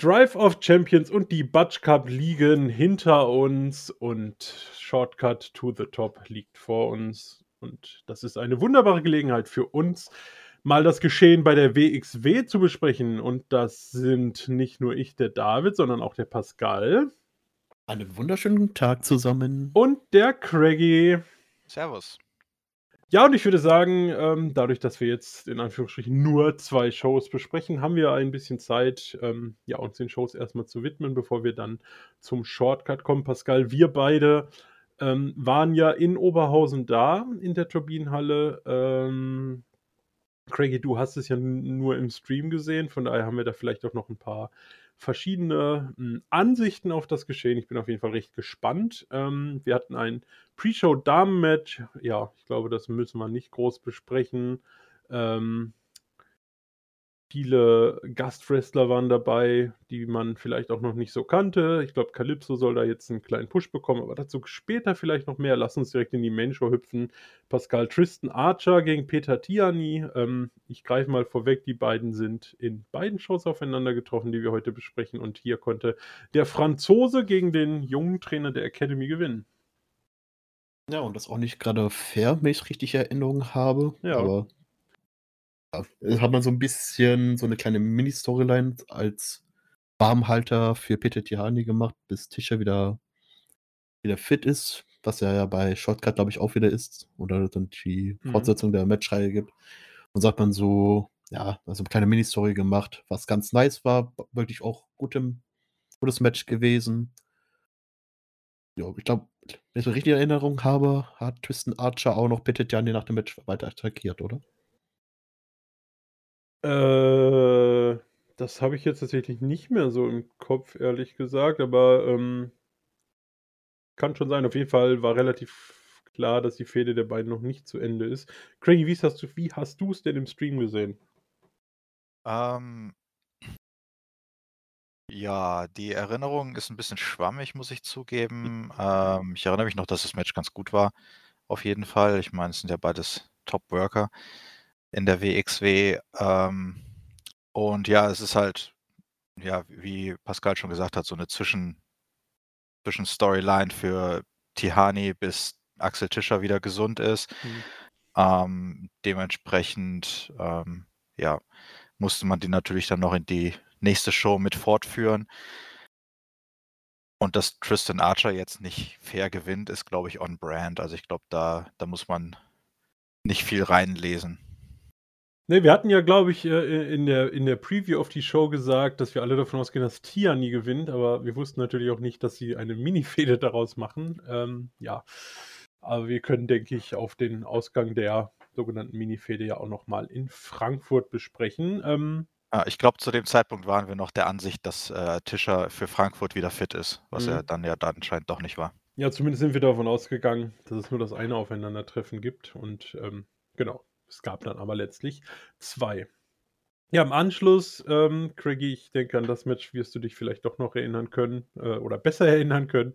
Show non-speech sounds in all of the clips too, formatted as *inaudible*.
Drive of Champions und die Butch Cup liegen hinter uns und Shortcut to the Top liegt vor uns. Und das ist eine wunderbare Gelegenheit für uns, mal das Geschehen bei der WXW zu besprechen. Und das sind nicht nur ich, der David, sondern auch der Pascal. Einen wunderschönen Tag zusammen. Und der Craigie. Servus. Ja, und ich würde sagen, ähm, dadurch, dass wir jetzt in Anführungsstrichen nur zwei Shows besprechen, haben wir ein bisschen Zeit, ähm, ja, uns den Shows erstmal zu widmen, bevor wir dann zum Shortcut kommen. Pascal, wir beide ähm, waren ja in Oberhausen da, in der Turbinenhalle. Ähm, Craigie, du hast es ja nur im Stream gesehen, von daher haben wir da vielleicht auch noch ein paar verschiedene hm, Ansichten auf das Geschehen. Ich bin auf jeden Fall recht gespannt. Ähm, wir hatten ein Pre-Show-Damen-Match. Ja, ich glaube, das müssen wir nicht groß besprechen. Ähm, Viele Gastwrestler waren dabei, die man vielleicht auch noch nicht so kannte. Ich glaube, Calypso soll da jetzt einen kleinen Push bekommen, aber dazu später vielleicht noch mehr. Lass uns direkt in die Main Show hüpfen. Pascal Tristan Archer gegen Peter Tiani. Ähm, ich greife mal vorweg, die beiden sind in beiden Shows aufeinander getroffen, die wir heute besprechen. Und hier konnte der Franzose gegen den jungen Trainer der Academy gewinnen. Ja, und das auch nicht gerade fair, wenn ich richtig Erinnerung habe. Ja. Aber hat man so ein bisschen so eine kleine Mini-Storyline als Warmhalter für Peter Tihani gemacht, bis Tisha wieder wieder fit ist, was er ja bei Shortcut, glaube ich, auch wieder ist oder dann die Mhm. Fortsetzung der Matchreihe gibt. Und hat man so, ja, also 'ne kleine Mini-Story gemacht, was ganz nice war, wirklich auch gutem gutes Match gewesen. Ja, ich glaube, wenn ich so richtig in Erinnerung habe, hat Tristan Archer auch noch Peter Tiani nach dem Match weiter attackiert, oder? Äh, das habe ich jetzt tatsächlich nicht mehr so im Kopf, ehrlich gesagt, aber, ähm kann schon sein. Auf jeden Fall war relativ klar, dass die Fehde der beiden noch nicht zu Ende ist. Craigie, wie hast du wie hast du's denn im Stream gesehen? Ähm ja, die Erinnerung ist ein bisschen schwammig, muss ich zugeben. Ähm, ich erinnere mich noch, dass das Match ganz gut war, auf jeden Fall. Ich meine, es sind ja beides Top-Worker in der WXW. Ähm, und ja, es ist halt, ja, wie Pascal schon gesagt hat, so eine Zwischen Zwischenstoryline für Tihani, bis Axel Tischer wieder gesund ist. Mhm. Ähm, dementsprechend, ähm, ja, musste man die natürlich dann noch in die nächste Show mit fortführen. Und dass Tristan Archer jetzt nicht fair gewinnt, ist, glaube ich, on brand. Also, ich glaube, da da muss man nicht viel reinlesen. Ne, wir hatten ja, glaube ich, äh, in der in der Preview auf die Show gesagt, dass wir alle davon ausgehen, dass Tiani gewinnt, aber wir wussten natürlich auch nicht, dass sie eine Mini-Fehde daraus machen. Ähm, ja, aber wir können, denke ich, auf den Ausgang der sogenannten Mini-Fehde ja auch noch mal in Frankfurt besprechen. Ähm Ah, ich glaube, zu dem Zeitpunkt waren wir noch der Ansicht, dass, äh, Tischer für Frankfurt wieder fit ist, was er Mhm. dann ja dann anscheinend doch nicht war. Ja, zumindest sind wir davon ausgegangen, dass es nur das eine Aufeinandertreffen gibt und, ähm, genau, es gab dann aber letztlich 2. Ja, im Anschluss, ähm, Craigie, ich denke, an das Match wirst du dich vielleicht doch noch erinnern können, äh, oder besser *laughs* erinnern können.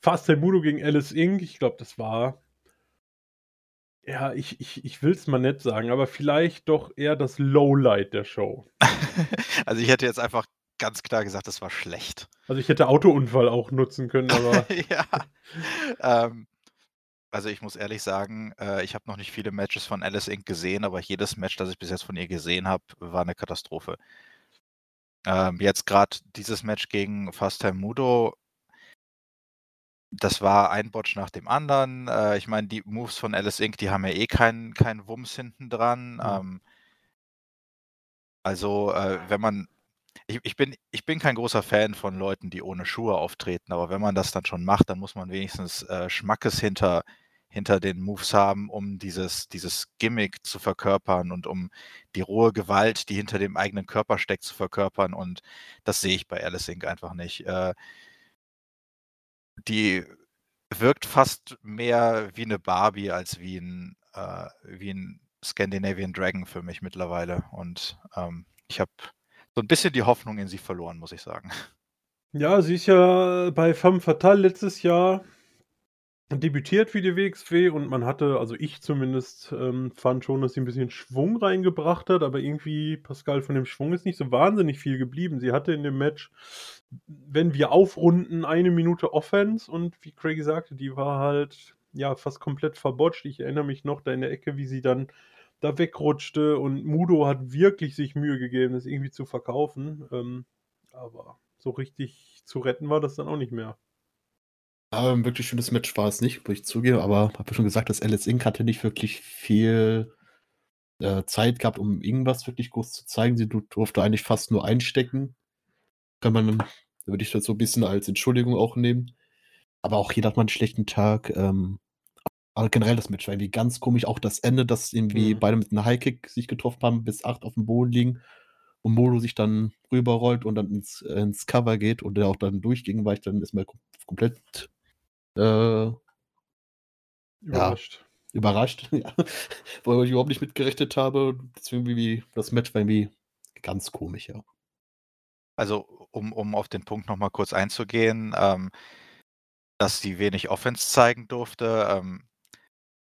Fast Mudo gegen Alice Inc. Ich glaube, das war ja, ich ich ich will's mal nett sagen, aber vielleicht doch eher das Lowlight der Show. *laughs* Also, ich hätte jetzt einfach ganz klar gesagt, das war schlecht. Also, ich hätte Autounfall auch nutzen können, *laughs* aber Ja. Ähm, also, ich muss ehrlich sagen, äh, ich habe noch nicht viele Matches von Alice Inc. gesehen, aber jedes Match, das ich bis jetzt von ihr gesehen habe, war 'ne Katastrophe. Ähm, jetzt grad dieses Match gegen Fast Mudo das war ein Botch nach dem anderen. Äh, ich meine, die Moves von Alice Inc., die haben ja eh keinen keinen Wumms hinten dran. Mhm. Ähm also, äh, wenn man ich ich bin ich bin kein großer Fan von Leuten, die ohne Schuhe auftreten, aber wenn man das dann schon macht, dann muss man wenigstens, äh, Schmackes hinter hinter den Moves haben, um dieses dieses Gimmick zu verkörpern und um die rohe Gewalt, die hinter dem eigenen Körper steckt, zu verkörpern und das sehe ich bei Alice Inc. einfach nicht. Äh die wirkt fast mehr wie 'ne Barbie als wie 'n äh, wie 'n Scandinavian Dragon für mich mittlerweile und, ähm, ich habe so 'n bisschen die Hoffnung in sie verloren, muss ich sagen. Ja, sie ist ja bei Femme Fatale letztes Jahr debütiert für die WXW und man hatte, also ich zumindest, ähm, fand schon, dass sie ein bisschen Schwung reingebracht hat, aber irgendwie, Pascal, von dem Schwung ist nicht so wahnsinnig viel geblieben. Sie hatte in dem Match, wenn wir aufrunden, eine Minute Offense und wie Craigie sagte, die war halt ja fast komplett verbotscht. Ich erinnere mich noch da in der Ecke, wie sie dann da wegrutschte und Mudo hat wirklich sich Mühe gegeben, das irgendwie zu verkaufen. Ähm, aber so richtig zu retten war das dann auch nicht mehr. Ein wirklich schönes Match war es nicht, muss ich zugeben, aber habe ja schon gesagt, das Alice Inc. hatte nicht wirklich viel äh, Zeit gehabt, um irgendwas wirklich groß zu zeigen. Sie durfte eigentlich fast nur einstecken. Kann man, würde ich das so ein bisschen als Entschuldigung auch nehmen. Aber auch jeder hat mal einen schlechten Tag. Ähm, aber generell das Match war irgendwie ganz komisch. Auch das Ende, dass irgendwie Mhm. beide mit einem Highkick sich getroffen haben, bis acht auf dem Boden liegen und Modo sich dann rüberrollt und dann ins, äh, ins Cover geht und der auch dann durchging, weil ich dann ist mir kom komplett äh, Überrascht. überrascht, *laughs* ja, weil ich überhaupt nicht mit gerechnet habe. Deswegen irgendwie das Match war irgendwie ganz komisch, ja. Also, um um auf den Punkt noch mal kurz einzugehen, ähm, dass sie wenig Offense zeigen durfte. Ähm,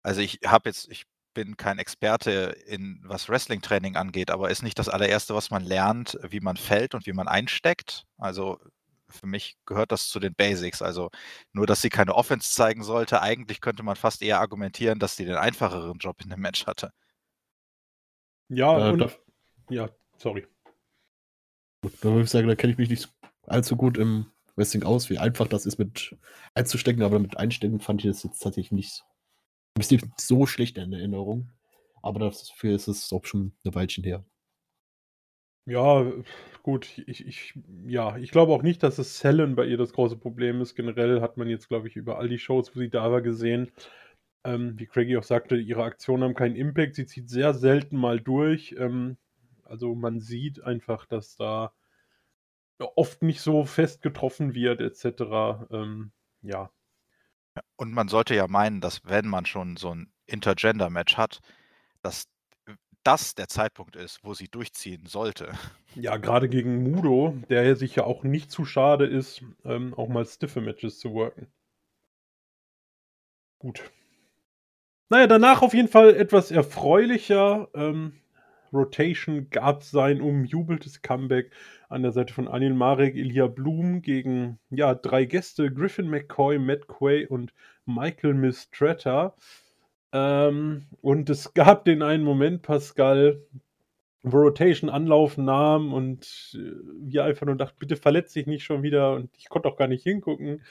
also, ich habe jetzt ich bin kein Experte in was Wrestling-Training angeht, aber ist nicht das Allererste, was man lernt, wie man fällt und wie man einsteckt? Also, für mich gehört das zu den Basics. Also, nur, dass sie keine Offense zeigen sollte, eigentlich könnte man fast eher argumentieren, dass sie den einfacheren Job in dem Match hatte. Ja, Äh, und da ja, sorry. Gut, da würde ich sagen, da kenne ich mich nicht allzu gut im Wrestling aus, wie einfach das ist mit einzustecken, aber mit einstecken fand ich das jetzt tatsächlich nicht ist nicht so schlecht in Erinnerung. Aber dafür ist es auch schon 'ne Weilchen her. Ja, gut, ich ich ja, ich glaube auch nicht, dass das Sellen bei ihr das große Problem ist. Generell hat man jetzt, glaube ich, über all die Shows, wo sie da war, gesehen, ähm, wie Craigie auch sagte, ihre Aktionen haben keinen Impact. Sie zieht sehr selten mal durch. Ähm, also, man sieht einfach, dass da oft nicht so fest getroffen wird et cetera. Ähm, ja. Und man sollte ja meinen, dass wenn man schon so 'n Intergender-Match hat, dass das der Zeitpunkt ist, wo sie durchziehen sollte. Ja, grade gegen Mudo, der sich ja auch nicht zu schade ist, ähm, auch mal stiffe Matches zu worken. Gut. Na ja, danach auf jeden Fall etwas erfreulicher. Ähm, Rotation gab sein umjubeltes Comeback an der Seite von Anil Marek, Ilja Blum gegen, ja, 3 Gäste, Griffin McCoy, Matt Quay und Michael Mistretta. Ähm, und es gab den einen Moment, Pascal, wo Rotation Anlauf nahm und, äh, wir einfach nur dachten: „Bitte verletz dich nicht schon wieder.“ Und ich konnte auch gar nicht hingucken.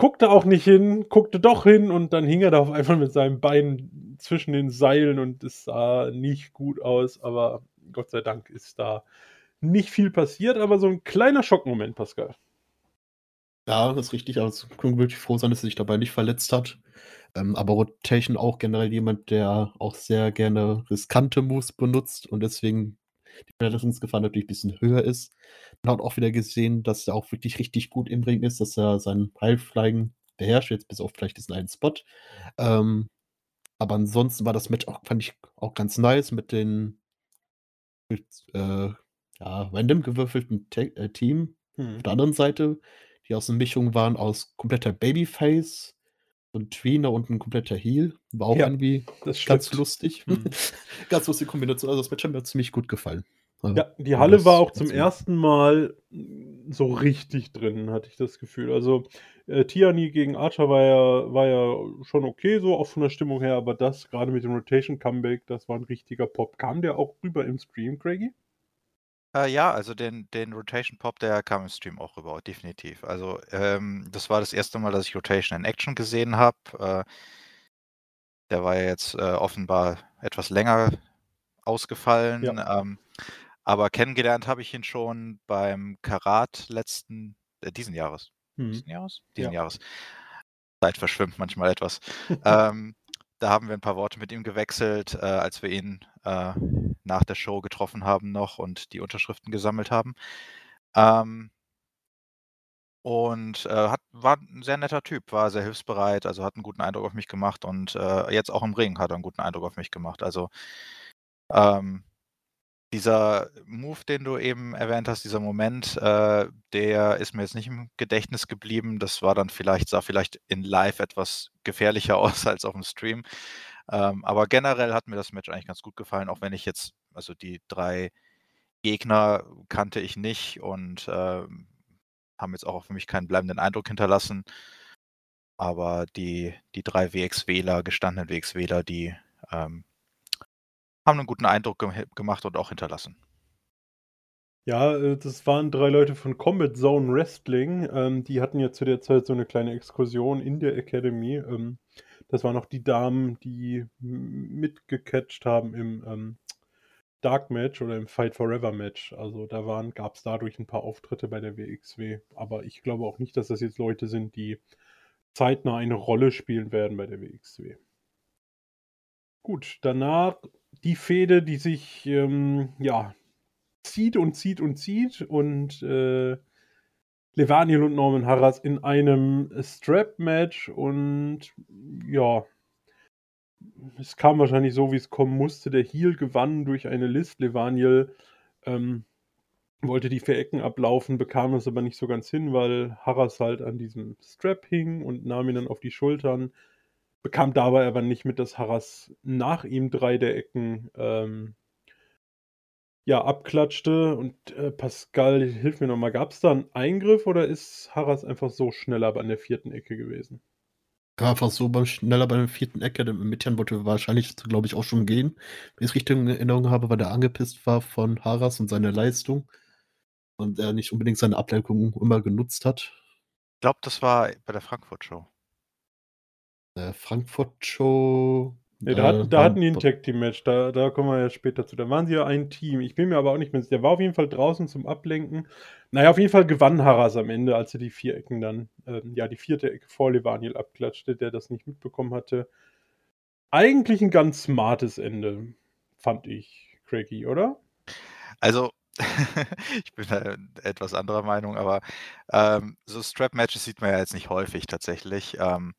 Guckte auch nicht hin, guckte doch hin und dann hing er da auf einmal mit seinem Bein zwischen den Seilen und es sah nicht gut aus, aber Gott sei Dank ist da nicht viel passiert, aber so 'n kleiner Schockmoment, Pascal. Ja, das ist richtig. Also, können wir wirklich froh sein, dass er sich dabei nicht verletzt hat. Ähm, aber Rotation auch generell jemand, der auch sehr gerne riskante Moves benutzt und deswegen die Verletzungsgefahr natürlich bisschen höher ist. Man hat auch wieder gesehen, dass er auch wirklich richtig gut im Ring ist, dass er sein Highflying beherrscht, jetzt bis auf vielleicht diesen einen Spot. Ähm, aber ansonsten war das Match auch fand ich auch ganz nice mit den mit, äh, ja, random gewürfelten Ta äh, Team Mhm. auf der anderen Seite, die aus 'ner Mischung waren aus kompletter Babyface und Tweener und 'n kompletter Heel. War auch Ja, irgendwie das ganz stimmt. lustig. Mhm. *laughs* Ganz lustige Kombination. Also, das Match hat mir ziemlich gut gefallen. Äh, Ja, die Halle war auch zum ersten Mal, hm, so richtig drin, hatte ich das Gefühl. Also, äh, Tiani gegen Archer war ja war ja schon okay so, auch von der Stimmung her, aber das grade mit dem Rotation Comeback, das war 'n richtiger Pop. Kam der auch rüber im Stream, Craigie? Äh, ja, also den den Rotation Pop, der kam im Stream auch rüber, definitiv. Also, ähm, das war das erste Mal, dass ich Rotation in Action gesehen habe. Äh der war ja jetzt, äh, offenbar etwas länger ausgefallen, Ja. ähm, aber kennengelernt habe ich ihn schon beim Karat letzten äh, diesen Jahres. Mhm. Diesen Jahres? Diesen Ja. Jahres. Zeit verschwimmt manchmal etwas. *laughs* Ähm, da haben wir 'n paar Worte mit ihm gewechselt, äh, als wir ihn, äh, nach der Show getroffen haben noch und die Unterschriften gesammelt haben. Ähm und, äh, hat war 'n sehr netter Typ, war sehr hilfsbereit, also hat 'n guten Eindruck auf mich gemacht und, äh, jetzt auch im Ring hat er 'n guten Eindruck auf mich gemacht. Also, ähm dieser Move, den du eben erwähnt hast, dieser Moment, äh, der ist mir jetzt nicht im Gedächtnis geblieben. Das war dann vielleicht sah vielleicht in live etwas gefährlicher *laughs* aus als auf dem Stream. Ähm, aber generell hat mir das Match eigentlich ganz gut gefallen, auch wenn ich jetzt also die drei Gegner kannte ich nicht und, ähm, haben jetzt auch für mich keinen bleibenden Eindruck hinterlassen. Aber die die 3 WXWler, gestandenen WXWler, die, ähm haben einen guten Eindruck gem gemacht und auch hinterlassen. Ja, äh, das waren drei Leute von Combat Zone Wrestling. Ähm, die hatten ja zu der Zeit so eine kleine Exkursion in der Academy. Ähm, das waren auch die Damen, die mitgecatcht haben im ähm, Dark Match oder im Fight Forever Match. Also da waren, gab es dadurch ein paar Auftritte bei der WXW. Aber ich glaube auch nicht, dass das jetzt Leute sind, die zeitnah eine Rolle spielen werden bei der WXW. Gut, danach die Fehde, die sich ähm, ja zieht und zieht und zieht und äh, Levaniel und Norman Harras in einem Strap-Match und ja, es kam wahrscheinlich so, wie es kommen musste. Der Heel gewann durch eine List. Levaniel ähm, wollte die vier Ecken ablaufen, bekam es aber nicht so ganz hin, weil Harras halt an diesem Strap hing und nahm ihn dann auf die Schultern bekam dabei aber nicht mit, dass Harras nach ihm drei der Ecken ähm, ja, abklatschte. Und äh, Pascal, hilf mir nochmal, gab es da einen Eingriff oder ist Harras einfach so schneller an der vierten Ecke gewesen? Ja, einfach so beim, schneller bei der vierten Ecke. Der Mitjan wollte wahrscheinlich, glaube ich, auch schon gehen. Wenn ich es richtig in Erinnerung habe, weil er angepisst war von Harras und seiner Leistung. Und er nicht unbedingt seine Ablenkung immer genutzt hat. Ich glaube, das war bei der Frankfurt-Show. Äh, Frankfurt-Show. Ja, da, hatten, da hatten die ein Tag-Team-Match, da, da kommen wir ja später zu. Da waren sie ja ein Team. Ich bin mir aber auch nicht mehr sicher. Der war auf jeden Fall draußen zum Ablenken. Naja, auf jeden Fall gewann Harras am Ende, als er die vier Ecken dann, äh, ja, die vierte Ecke vor Levaniel abklatschte, der das nicht mitbekommen hatte. Eigentlich ein ganz smartes Ende, fand ich, Craigie, oder? Also, *laughs* ich bin da etwas anderer Meinung, aber ähm, so Strap-Matches sieht man ja jetzt nicht häufig tatsächlich. Ähm,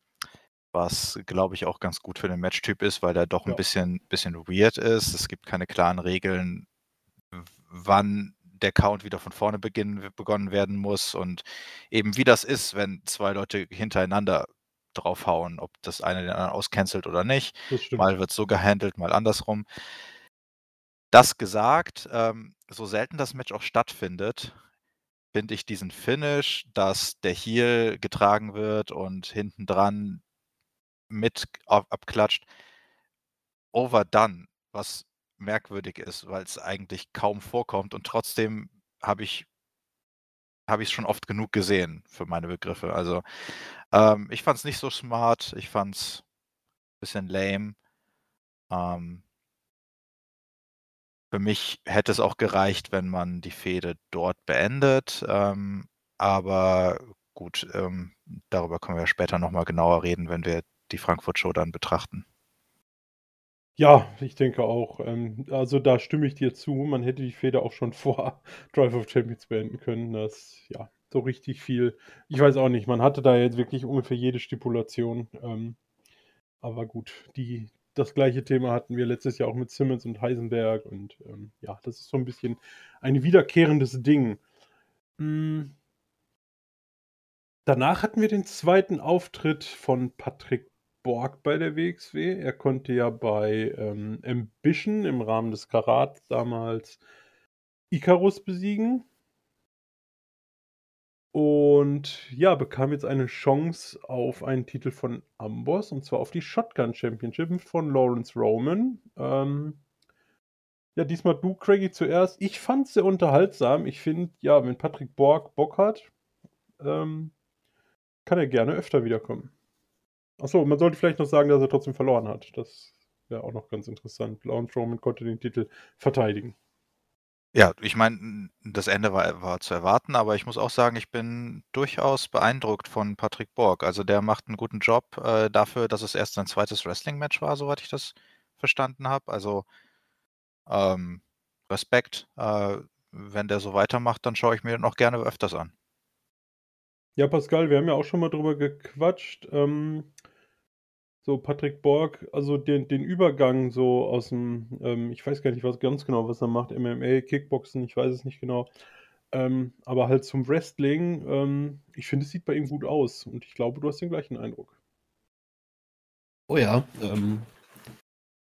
was, glaube ich, auch ganz gut für den Matchtyp ist, weil der doch ein Ja. bisschen bisschen weird ist. Es gibt keine klaren Regeln, wann der Count wieder von vorne beginnen begonnen werden muss und eben wie das ist, wenn zwei Leute hintereinander draufhauen, ob das eine den anderen auscancelt oder nicht. Mal wird so gehandelt, mal andersrum. Das gesagt, ähm, so selten das Match auch stattfindet, finde ich diesen Finish, dass der Heel getragen wird und hinten dran mit abklatscht, overdone, was merkwürdig ist, weil es eigentlich kaum vorkommt und trotzdem habe ich habe ich es schon oft genug gesehen für meine Begriffe. Also, ähm, ich fand es nicht so smart, ich fand es ein bisschen lame. Ähm für mich hätte es auch gereicht, wenn man die Fehde dort beendet, ähm, aber gut, ähm, darüber können wir später noch mal genauer reden, wenn wir die Frankfurt-Show dann betrachten. Ja, ich denke auch. Ähm, also da stimme ich dir zu. Man hätte die Feder auch schon *laughs* vor Drive of Champions beenden können. Das, ja, so richtig viel. Ich weiß auch nicht, man hatte da jetzt wirklich ungefähr jede Stipulation. Ähm, aber gut, die, das gleiche Thema hatten wir letztes Jahr auch mit Simmons und Heisenberg. Und ähm, ja, das ist so ein bisschen ein wiederkehrendes Ding. Hm. Danach hatten wir den zweiten Auftritt von Patrick Borg bei der WXW. Er konnte ja bei ähm, Ambition im Rahmen des Karats damals Icarus besiegen. Und ja, bekam jetzt eine Chance auf einen Titel von Amboss und zwar auf die Shotgun Championship von Lawrence Roman. Ähm, ja, diesmal du, Craigie, zuerst. Ich fand es sehr unterhaltsam. Ich finde, ja, wenn Patrick Borg Bock hat, ähm, kann er gerne öfter wiederkommen. Achso, man sollte vielleicht noch sagen, dass er trotzdem verloren hat. Das wäre auch noch ganz interessant. Lawrence Roman konnte den Titel verteidigen. Ja, ich meine, das Ende war, war zu erwarten, aber ich muss auch sagen, ich bin durchaus beeindruckt von Patrick Borg. Also der macht einen guten Job äh, dafür, dass es erst sein zweites Wrestling-Match war, soweit ich das verstanden habe. Also ähm, Respekt. Äh, wenn der so weitermacht, dann schaue ich mir den auch gerne öfters an. Ja, Pascal, wir haben ja auch schon mal drüber gequatscht. Ähm, So Patrick Borg, also den den Übergang so aus'm ähm, ich weiß gar nicht, was ganz genau, was er macht, MMA, Kickboxen, ich weiß es nicht genau. Ähm, aber halt zum Wrestling, ähm, ich finde, es sieht bei ihm gut aus und ich glaube, du hast den gleichen Eindruck. Oh ja, ähm,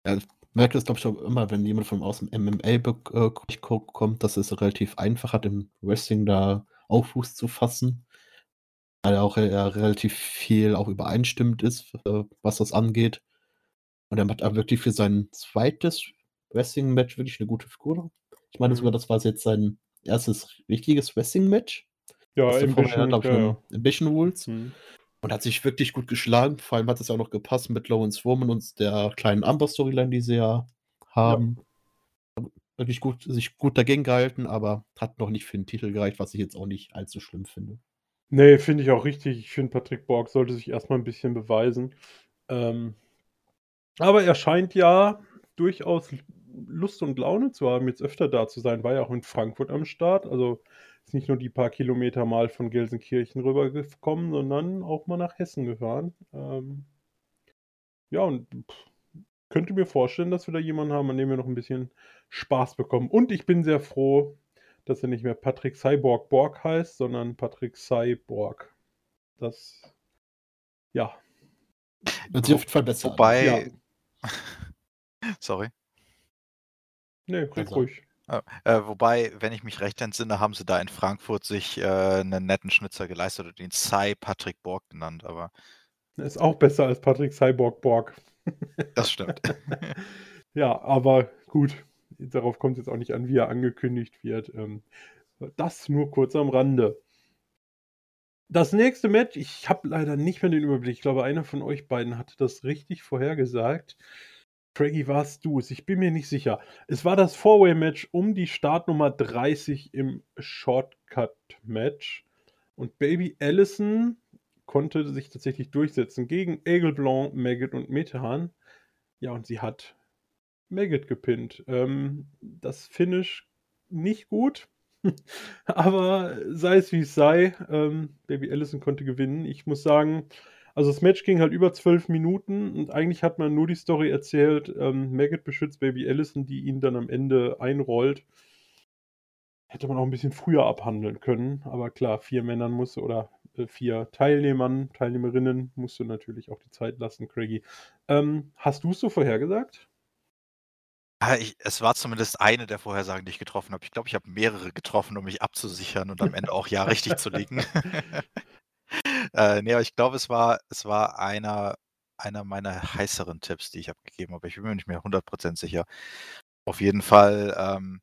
ja, ich merke das, glaube ich, auch immer, wenn jemand von aus dem MMA äh, kommt, dass es relativ einfach hat, im Wrestling da Fuß zu fassen. Weil er auch ja relativ viel auch übereinstimmend ist, äh, was das angeht. Und er macht auch wirklich für sein zweites Wrestling-Match wirklich 'ne gute Figur. Ich meine sogar, Mhm. das war jetzt sein erstes richtiges Wrestling-Match. Ja, ja, Ambition, glaube ich, ja, ja. Ambition Rules. Mhm. Und hat sich wirklich gut geschlagen. Vor allem hat es ja auch noch gepasst mit Lawrence Woman und der kleinen Amber-Storyline, die sie ja Ja. haben. Wirklich gut sich gut dagegen gehalten, aber hat noch nicht für 'n Titel gereicht, was ich jetzt auch nicht allzu schlimm finde. Ne, finde ich auch richtig. Ich finde, Patrick Borg sollte sich erst mal 'n bisschen beweisen. Ähm aber er scheint ja durchaus Lust und Laune zu haben, jetzt öfter da zu sein. War ja auch in Frankfurt am Start. Also, ist nicht nur die paar Kilometer mal von Gelsenkirchen rüber gekommen, sondern auch mal nach Hessen gefahren. Ähm ja, und könnte mir vorstellen, dass wir da jemanden haben, an dem wir noch 'n bisschen Spaß bekommen. Und ich bin sehr froh, dass er nicht mehr Patrick Cyborg Borg heißt, sondern Patrick Cyborg. Das ja. Hört sich auf jeden Fall besser an. Ja. wobei *laughs* sorry. Ne, red Also ruhig. Ah, äh, wobei, wenn ich mich recht entsinne, haben sie da in Frankfurt sich, äh, 'nen netten Schnitzer geleistet und ihn Cy Patrick Borg genannt, aber Ist auch besser als Patrick Cyborg Borg. Das stimmt. *laughs* Ja, aber gut, darauf kommt's jetzt auch nicht an, wie er angekündigt wird. Ähm, das nur kurz am Rande. Das nächste Match, ich habe leider nicht mehr den Überblick. Ich glaube, einer von euch beiden hatte das richtig vorhergesagt. Craigie, warst du's? Ich bin mir nicht sicher. Es war das Four-Way-Match um die Startnummer 30 im Shortcut-Match. Und Baby Allison konnte sich tatsächlich durchsetzen gegen Aigle Blanc, Maggot und Metehan. Ja, und sie hat Maggot gepinnt. Ähm, das Finish nicht gut, *laughs* aber sei es wie es sei, ähm, Baby Allison konnte gewinnen. Ich muss sagen, also das Match ging halt über 12 Minuten und eigentlich hat man nur die Story erzählt, ähm, Maggot beschützt Baby Allison, die ihn dann am Ende einrollt. Hätte man auch 'n bisschen früher abhandeln können, aber klar, 4 Männern musst du oder, äh, 4 Teilnehmern, Teilnehmerinnen musst du natürlich auch die Zeit lassen, Craigie. Ähm, hast du's so vorhergesagt? Ah, ich es war zumindest eine der Vorhersagen, die ich getroffen habe. Ich glaube, ich habe mehrere getroffen, um mich abzusichern und am Ende auch ja richtig zu *laughs* liegen. *laughs* Äh, ne, aber ich glaube, es war es war einer einer meiner heißeren Tipps, die ich abgegeben habe. Ich bin mir nicht mehr 100 sicher. Auf jeden Fall, ähm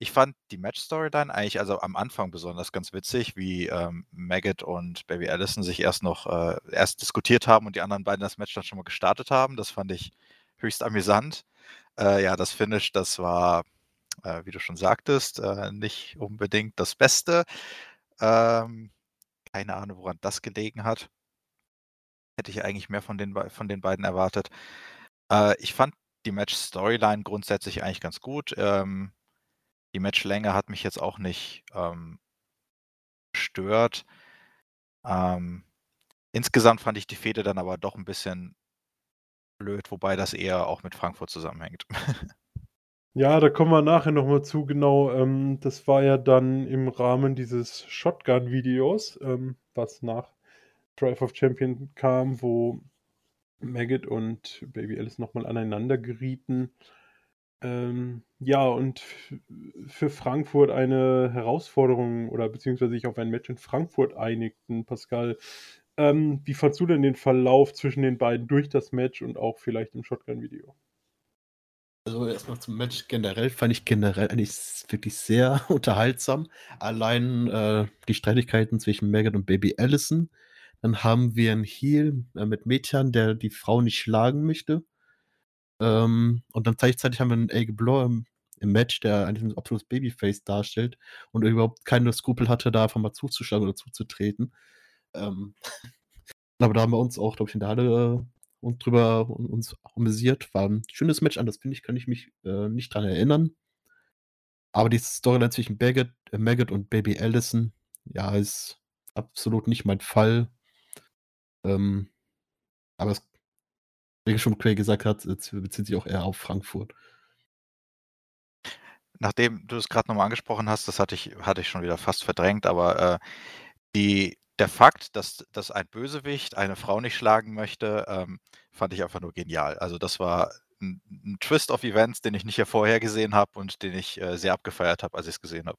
ich fand die Match-Storyline eigentlich also am Anfang besonders ganz witzig, wie, ähm, Maggot und Baby Allison sich erst noch äh, erst diskutiert haben und die anderen beiden das Match dann schon mal gestartet haben. Das fand ich höchst amüsant. Äh, ja, das Finish, das war, äh, wie du schon sagtest, äh, nicht unbedingt das Beste. Ähm, keine Ahnung, woran das gelegen hat. Hätte ich eigentlich mehr von den von den beiden erwartet. Äh, ich fand die Match-Storyline grundsätzlich eigentlich ganz gut. Ähm, die Matchlänge hat mich jetzt auch nicht, ähm gestört. Ähm, insgesamt fand ich die Fehde dann aber doch 'n bisschen blöd, wobei das eher auch mit Frankfurt zusammenhängt. *laughs* Ja, da kommen wir nachher noch mal zu, genau. Ähm, das war ja dann im Rahmen dieses Shotgun-Videos, ähm, was nach Triumph of Champion kam, wo Maggot und Baby Allison noch mal aneinander gerieten. Ähm, ja, und für Frankfurt eine Herausforderung oder beziehungsweise sich auf ein Match in Frankfurt einigten. Pascal, ähm, wie fandst du denn den Verlauf zwischen den beiden durch das Match und auch vielleicht im Shotgun-Video? Also, erst mal zum Match generell fand ich generell eigentlich wirklich sehr *laughs* unterhaltsam. Allein, äh, die Streitigkeiten zwischen Maggot und Baby Allison. Dann haben wir 'n Heel, äh, mit Metehan, der die Frau nicht schlagen möchte. Ähm, und dann gleichzeitig haben wir 'n Aigle Blanc im im Match, der eigentlich 'n absolutes Babyface darstellt und überhaupt keine Skrupel hatte, da einfach mal zuzuschlagen oder zuzutreten. Ähm, *laughs* aber da haben wir uns auch, glaube ich, in der Halle, äh, uns drüber u uns amüsiert. War 'n schönes Match, an das finde ich, kann ich mich, äh, nicht dran erinnern. Aber die Storyline zwischen Baggott äh, Maggot und Baby Allison, ja, ist absolut nicht mein Fall. Ähm, aber es Wie schon Craig gesagt hat, bezieht sich auch eher auf Frankfurt. Nachdem du es gerade nochmal angesprochen hast, das hatte ich, hatte ich schon wieder fast verdrängt, aber äh, die, der Fakt, dass, dass ein Bösewicht eine Frau nicht schlagen möchte, ähm, fand ich einfach nur genial. Also das war ein, ein Twist of Events, den ich nicht vorher gesehen habe und den ich äh, sehr abgefeiert habe, als ich es gesehen habe.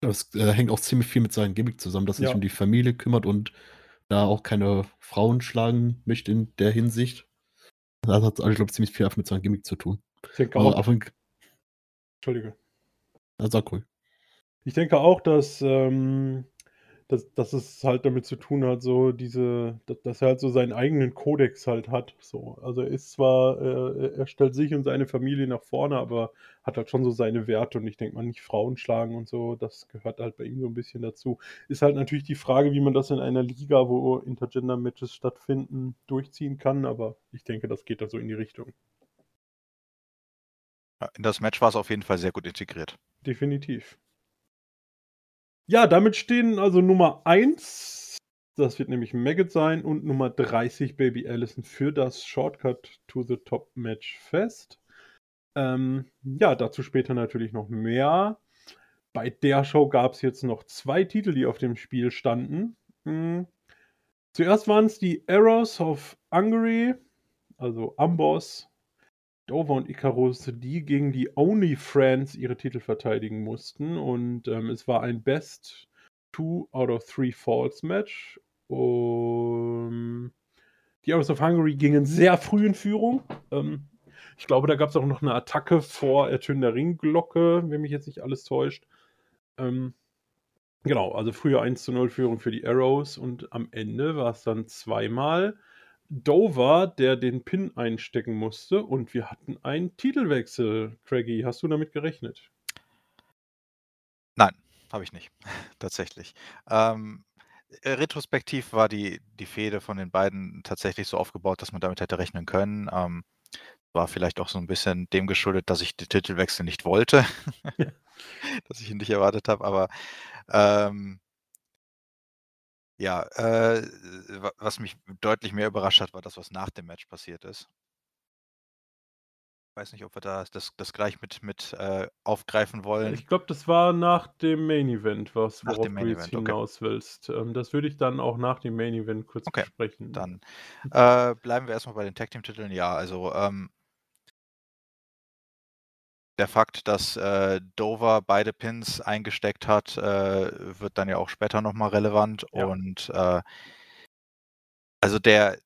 Das äh, hängt auch ziemlich viel mit seinem Gimmick zusammen, dass er ja. sich um die Familie kümmert und da auch keine Frauen schlagen möchte in der Hinsicht. Das hat, ich glaube, ziemlich viel mit seinem Gimmick zu tun. Ich denke auch. Aber, Entschuldige. Ja, sag ruhig. Ich denke auch, dass ähm, dass, dass es halt damit zu tun hat, so diese, dass er halt so seinen eigenen Kodex halt hat. So. Also er ist zwar, äh, er stellt sich und seine Familie nach vorne, aber hat halt schon so seine Werte und ich denke mal nicht Frauen schlagen und so, das gehört halt bei ihm so ein bisschen dazu. Ist halt natürlich die Frage, wie man das in einer Liga, wo Intergender-Matches stattfinden, durchziehen kann, aber ich denke, das geht da so in die Richtung. In das Match war es auf jeden Fall sehr gut integriert. Definitiv. Ja, damit stehen also Nummer 1, das wird nämlich Maggot sein, und Nummer 30 Baby Allison für das Shortcut to the Top Match fest. Ähm, ja, dazu später natürlich noch mehr. Bei der Show gab es jetzt noch zwei Titel, die auf dem Spiel standen. Hm. Zuerst waren es die Arrows of Hungary, also Amboss Dover und Icarus, die gegen die Only Friends ihre Titel verteidigen mussten. Und ähm, es war ein Best Two out of Three Falls Match. Um, die Arrows of Hungary gingen sehr früh in Führung. Ähm, ich glaube, da gab es auch noch eine Attacke vor ertönender Ringglocke, wenn mich jetzt nicht alles täuscht. Ähm, genau, also früher 1 zu 0 Führung für die Arrows und am Ende war es dann zweimal Dover, der den Pin einstecken musste und wir hatten einen Titelwechsel. Craigie, hast du damit gerechnet? Nein, habe ich nicht, *laughs* tatsächlich. Ähm, äh, retrospektiv war die, die Fehde von den beiden tatsächlich so aufgebaut, dass man damit hätte rechnen können. Ähm, war vielleicht auch so ein bisschen dem geschuldet, dass ich den Titelwechsel nicht wollte, *laughs* *laughs* dass ich ihn nicht erwartet habe, aber ähm, ja, äh, was mich deutlich mehr überrascht hat, war das, was nach dem Match passiert ist. Ich weiß nicht, ob wir da das, das gleich mit, mit äh, aufgreifen wollen. Ich glaube, das war nach dem Main Event, was worauf du jetzt Event, okay. hinaus willst. Ähm, das würde ich dann auch nach dem Main Event kurz okay, besprechen. Dann äh, bleiben wir erstmal bei den Tag Team Titeln. Ja, also ähm, der Fakt, dass äh, Dover beide Pins eingesteckt hat, äh, wird dann ja auch später nochmal relevant. Ja. Und äh, also der,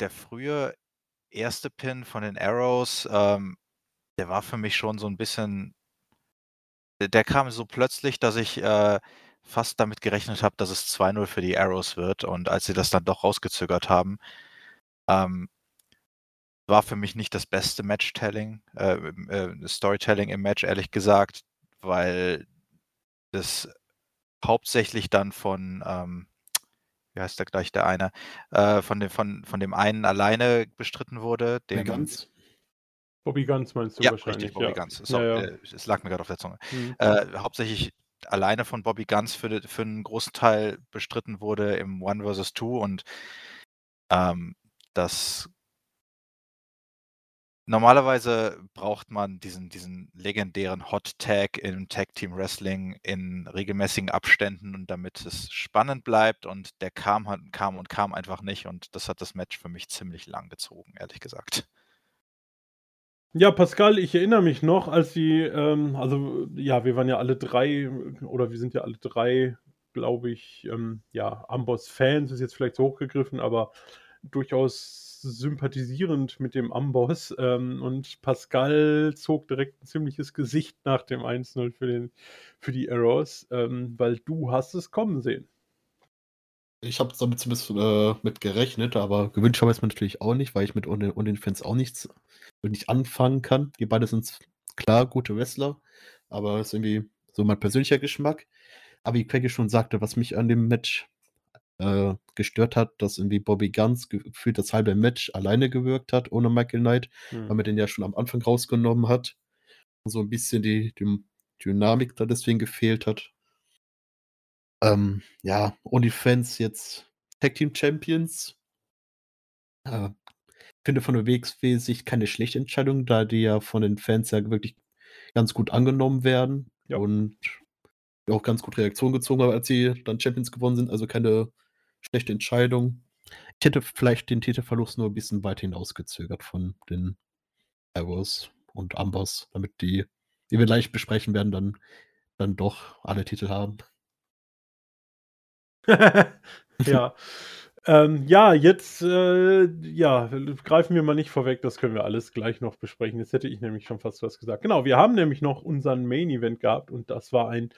der frühe erste Pin von den Arrows, ähm, der war für mich schon so ein bisschen. Der, kam so plötzlich, dass ich äh, fast damit gerechnet habe, dass es 2-0 für die Arrows wird. Und als sie das dann doch rausgezögert haben, ähm, war für mich nicht das beste Match-Telling, äh, äh, Storytelling im Match, ehrlich gesagt, weil das hauptsächlich dann von, ähm, wie heißt der gleich der eine, äh, von, dem, von, von dem einen alleine bestritten wurde. Dem, Ganz. Bobby Guns meinst du ja, wahrscheinlich. Richtig, Bobby ja. Guns. So, ja, ja. Äh, es lag mir gerade auf der Zunge. Mhm. Äh, hauptsächlich alleine von Bobby Guns für, für einen großen Teil bestritten wurde im One vs. Two und ähm, das Normalerweise braucht man diesen diesen legendären Hot Tag im Tag Team Wrestling in regelmäßigen Abständen und damit es spannend bleibt und der kam kam und kam einfach nicht und das hat das Match für mich ziemlich lang gezogen, ehrlich gesagt. Ja, Pascal, ich erinnere mich noch, als sie, ähm, also ja, wir waren ja alle drei oder wir sind ja alle drei, glaube ich, ähm, ja, Amboss-Fans ist jetzt vielleicht so hochgegriffen, aber durchaus sympathisierend mit dem Amboss ähm, und Pascal zog direkt ein ziemliches Gesicht nach dem 1-0 für, für die Arrows, ähm, weil du hast es kommen sehen. Ich habe damit zumindest äh, mit gerechnet, aber gewünscht habe ich es mir natürlich auch nicht, weil ich mit und den Fans auch nichts nicht anfangen kann. Die beiden sind klar gute Wrestler, aber es ist irgendwie so mein persönlicher Geschmack. Aber wie Craig schon sagte, was mich an dem Match äh, gestört hat, dass irgendwie Bobby Guns gefühlt das halbe Match alleine gewirkt hat, ohne Michael Knight, mhm. weil man den ja schon am Anfang rausgenommen hat. Und so ein bisschen die, die Dynamik da deswegen gefehlt hat. Ähm, ja, und die Fans jetzt Tag Team Champions. Äh, finde von der WXW-Sicht keine schlechte Entscheidung, da die ja von den Fans ja wirklich ganz gut angenommen werden Ja. und auch ganz gut Reaktion gezogen haben, als sie dann Champions geworden sind. Also keine schlechte Entscheidung. Ich hätte vielleicht den Titelverlust nur ein bisschen weit hinausgezögert von den Arrows und Ambers, damit die, die wir gleich besprechen werden, dann, dann doch alle Titel haben. *laughs* ja. Ähm, ja, jetzt äh, ja, greifen wir mal nicht vorweg, das können wir alles gleich noch besprechen. Jetzt hätte ich nämlich schon fast was gesagt. Genau, wir haben nämlich noch unseren Main Event gehabt und das war ein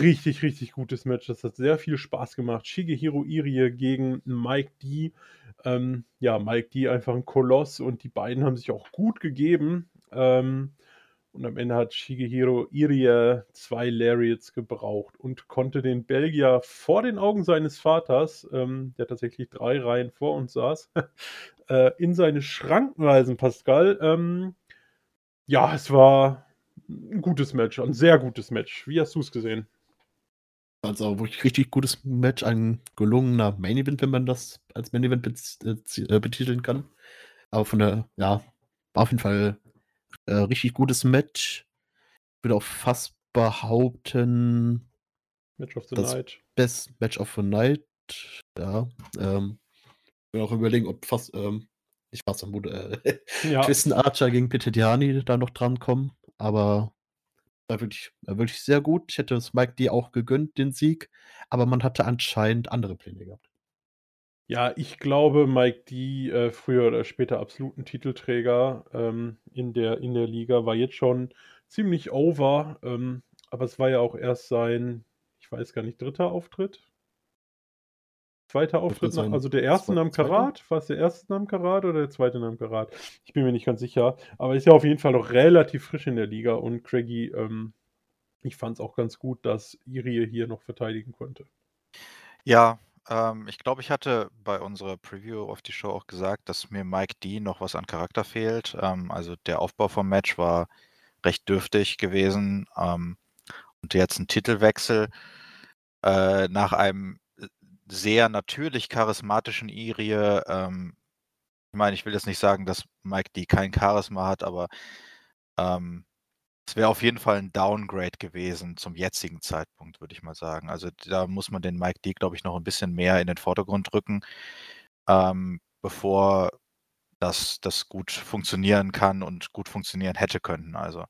richtig, richtig gutes Match. Das hat sehr viel Spaß gemacht. Shigehiro Irie gegen Mike D. Ähm, ja, Mike D einfach ein Koloss und die beiden haben sich auch gut gegeben. Ähm, und am Ende hat Shigehiro Irie zwei Lariats gebraucht und konnte den Belgier vor den Augen seines Vaters, ähm, der tatsächlich drei Reihen vor uns saß, *laughs* äh, in seine Schranken weisen, Pascal. Ähm, ja, es war ein gutes Match, ein sehr gutes Match. Wie hast du es gesehen? Also wirklich richtig gutes Match, ein gelungener Main Event, wenn man das als Main Event äh, betiteln kann. Aber von der, ja, war auf jeden Fall äh, richtig gutes Match. Ich würde auch fast behaupten. Match of the Night. Best Match of the Night. Ja. Ähm, ich will auch überlegen, ob fast, ähm, ich fast am Mode, äh, *laughs* ja. Tristan Archer gegen Peter Diani da noch drankommen. Aber war wirklich, wirklich sehr gut. Ich hätte es Mike D auch gegönnt, den Sieg. Aber man hatte anscheinend andere Pläne gehabt. Ja, ich glaube, Mike D, äh, früher oder später absoluten Titelträger ähm, in, der, in der Liga, war jetzt schon ziemlich over. Ähm, aber es war ja auch erst sein, ich weiß gar nicht, dritter Auftritt. Zweiter Auftritt, nach, also der erste Namen Karat. War es der erste Namen Karat oder der zweite Namen Karat? Ich bin mir nicht ganz sicher. Aber ist ja auf jeden Fall noch relativ frisch in der Liga und Craigie, ähm, ich fand es auch ganz gut, dass Irie hier noch verteidigen konnte. Ja, ähm, ich glaube, ich hatte bei unserer Preview auf die Show auch gesagt, dass mir Mike D noch was an Charakter fehlt. Ähm, also der Aufbau vom Match war recht dürftig gewesen. Ähm, und jetzt ein Titelwechsel äh, nach einem sehr natürlich charismatischen Irie. Ähm, ich meine, ich will jetzt nicht sagen, dass Mike D kein Charisma hat, aber ähm, es wäre auf jeden Fall ein Downgrade gewesen zum jetzigen Zeitpunkt, würde ich mal sagen. Also da muss man den Mike D, glaube ich, noch ein bisschen mehr in den Vordergrund rücken, ähm, bevor das, das gut funktionieren kann und gut funktionieren hätte können. Also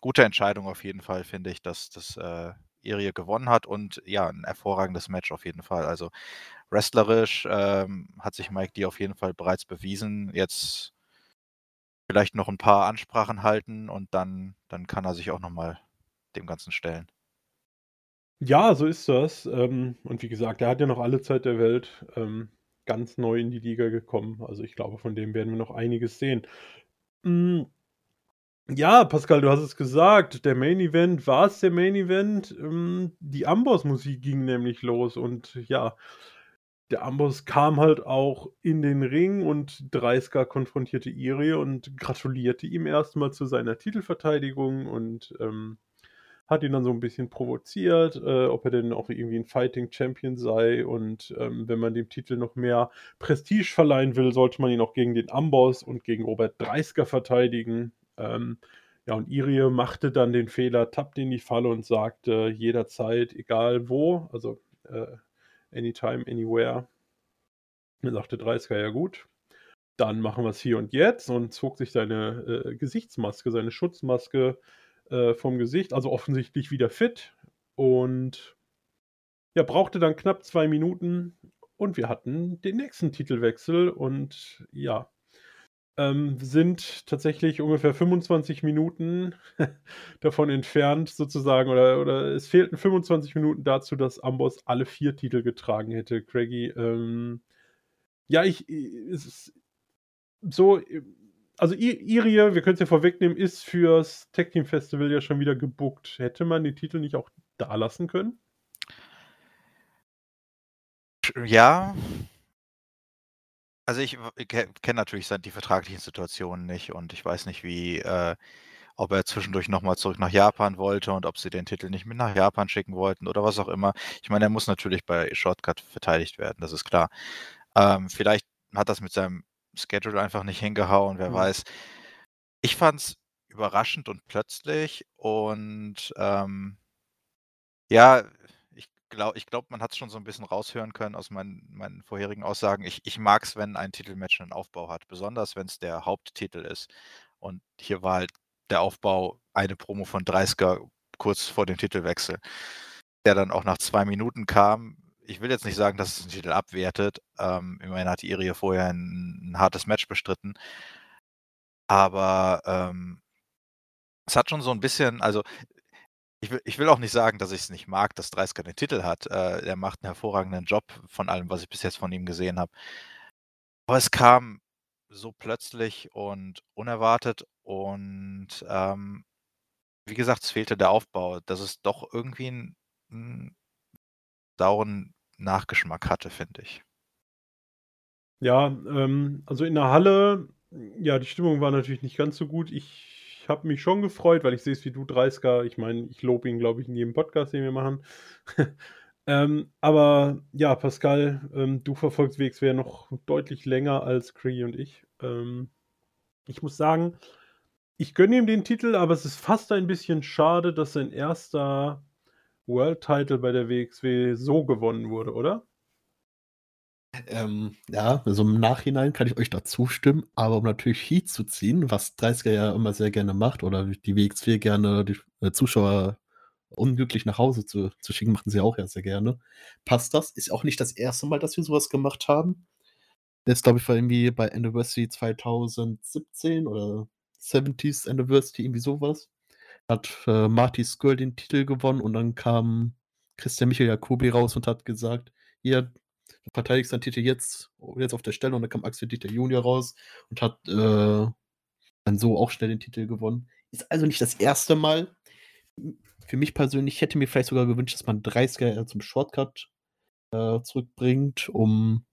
gute Entscheidung auf jeden Fall, finde ich, dass das äh, Irie gewonnen hat und ja, ein hervorragendes Match auf jeden Fall. Also wrestlerisch ähm, hat sich Mike D auf jeden Fall bereits bewiesen. Jetzt vielleicht noch ein paar Ansprachen halten und dann, dann kann er sich auch nochmal dem Ganzen stellen. Ja, so ist das. Ähm, und wie gesagt, er hat ja noch alle Zeit der Welt ähm, ganz neu in die Liga gekommen. Also ich glaube, von dem werden wir noch einiges sehen. Ja, Pascal, du hast es gesagt, der Main Event war es der Main Event. Ähm, die Amboss-Musik ging nämlich los und ja, der Amboss kam halt auch in den Ring und Dreisker konfrontierte Irie und gratulierte ihm erstmal zu seiner Titelverteidigung und ähm, hat ihn dann so ein bisschen provoziert, äh, ob er denn auch irgendwie ein Fighting Champion sei und ähm, wenn man dem Titel noch mehr Prestige verleihen will, sollte man ihn auch gegen den Amboss und gegen Robert Dreisker verteidigen. Ähm, ja, und Irie machte dann den Fehler, tappte in die Falle und sagte jederzeit, egal wo, also äh, anytime, anywhere. Dann sagte Dreisker, ja gut, dann machen wir es hier und jetzt und zog sich seine äh, Gesichtsmaske, seine Schutzmaske äh, vom Gesicht, also offensichtlich wieder fit und ja, brauchte dann knapp zwei Minuten und wir hatten den nächsten Titelwechsel und ja, ähm, sind tatsächlich ungefähr 25 Minuten *laughs* davon entfernt, sozusagen, oder, oder es fehlten 25 Minuten dazu, dass Amboss alle vier Titel getragen hätte. Craigie, ähm, ja, ich, es ist so, also Irie, wir können es ja vorwegnehmen, ist fürs Tech Team Festival ja schon wieder gebuckt. Hätte man die Titel nicht auch da lassen können? Ja, also ich kenne natürlich die vertraglichen Situationen nicht und ich weiß nicht, wie, äh, ob er zwischendurch nochmal zurück nach Japan wollte und ob sie den Titel nicht mit nach Japan schicken wollten oder was auch immer. Ich meine, er muss natürlich bei Shortcut verteidigt werden, das ist klar. Ähm, vielleicht hat das mit seinem Schedule einfach nicht hingehauen, wer Mhm. weiß. Ich fand's überraschend und plötzlich und, ähm ja, glaube ich glaube, man hat's schon so 'n bisschen raushören können aus meinen meinen vorherigen Aussagen. Ich ich mag's, wenn ein Titelmatch 'nen Aufbau hat, besonders wenn's der Haupttitel ist. Und hier war halt der Aufbau eine Promo von Dreisker kurz vor dem Titelwechsel, der dann auch nach 2 Minuten kam. Ich will jetzt nicht sagen, dass es den Titel abwertet. Ähm, immerhin hat Irie vorher 'n 'n hartes Match bestritten. Aber, ähm es hat schon so 'n bisschen also, ich will ich will auch nicht sagen, dass ich's nicht mag, dass Dreisker den Titel hat. Äh, er macht 'n hervorragenden Job von allem, was ich bis jetzt von ihm gesehen habe. Aber es kam so plötzlich und unerwartet und, ähm, wie gesagt, es fehlte der Aufbau, dass es doch irgendwie 'n 'n sauren Nachgeschmack hatte, finde ich. Ja, ähm, also in der Halle, ja, die Stimmung war natürlich nicht ganz so gut. Ich habe mich schon gefreut, weil ich sehe es wie du, Dreisker. Ich meine, ich lobe ihn, glaube ich, in jedem Podcast, den wir machen. *laughs* Ähm, aber ja, Pascal, ähm, du verfolgst WXW noch deutlich länger als Cree und ich. Ähm, ich muss sagen, ich gönne ihm den Titel, aber es ist fast ein bisschen schade, dass sein 1. World Title bei der WXW so gewonnen wurde, oder? Ähm, ja, also im Nachhinein kann ich euch da zustimmen, aber um natürlich Heat zu ziehen, was Dreisker ja immer sehr gerne macht oder die WXW gerne die äh, Zuschauer unglücklich nach Hause zu zu schicken, machen sie auch ja sehr gerne. Passt das. Ist auch nicht das 1. Mal, dass wir so was gemacht haben. Jetzt, glaube ich, war irgendwie bei Anniversary 2017 oder 70th Anniversary, irgendwie so was. Hat, äh, Marty Scurll den Titel gewonnen und dann kam Christian Michael Jacobi raus und hat gesagt: „Hier, du verteidigst deinen Titel jetzt jetzt auf der Stelle.“ Und dann kam Axel Dieter Junior raus und hat, äh, dann so auch schnell den Titel gewonnen. Ist also nicht das 1. Mal. Für mich persönlich, ich hätte mir vielleicht sogar gewünscht, dass man Dreisker eher zum Shortcut, äh, zurückbringt, um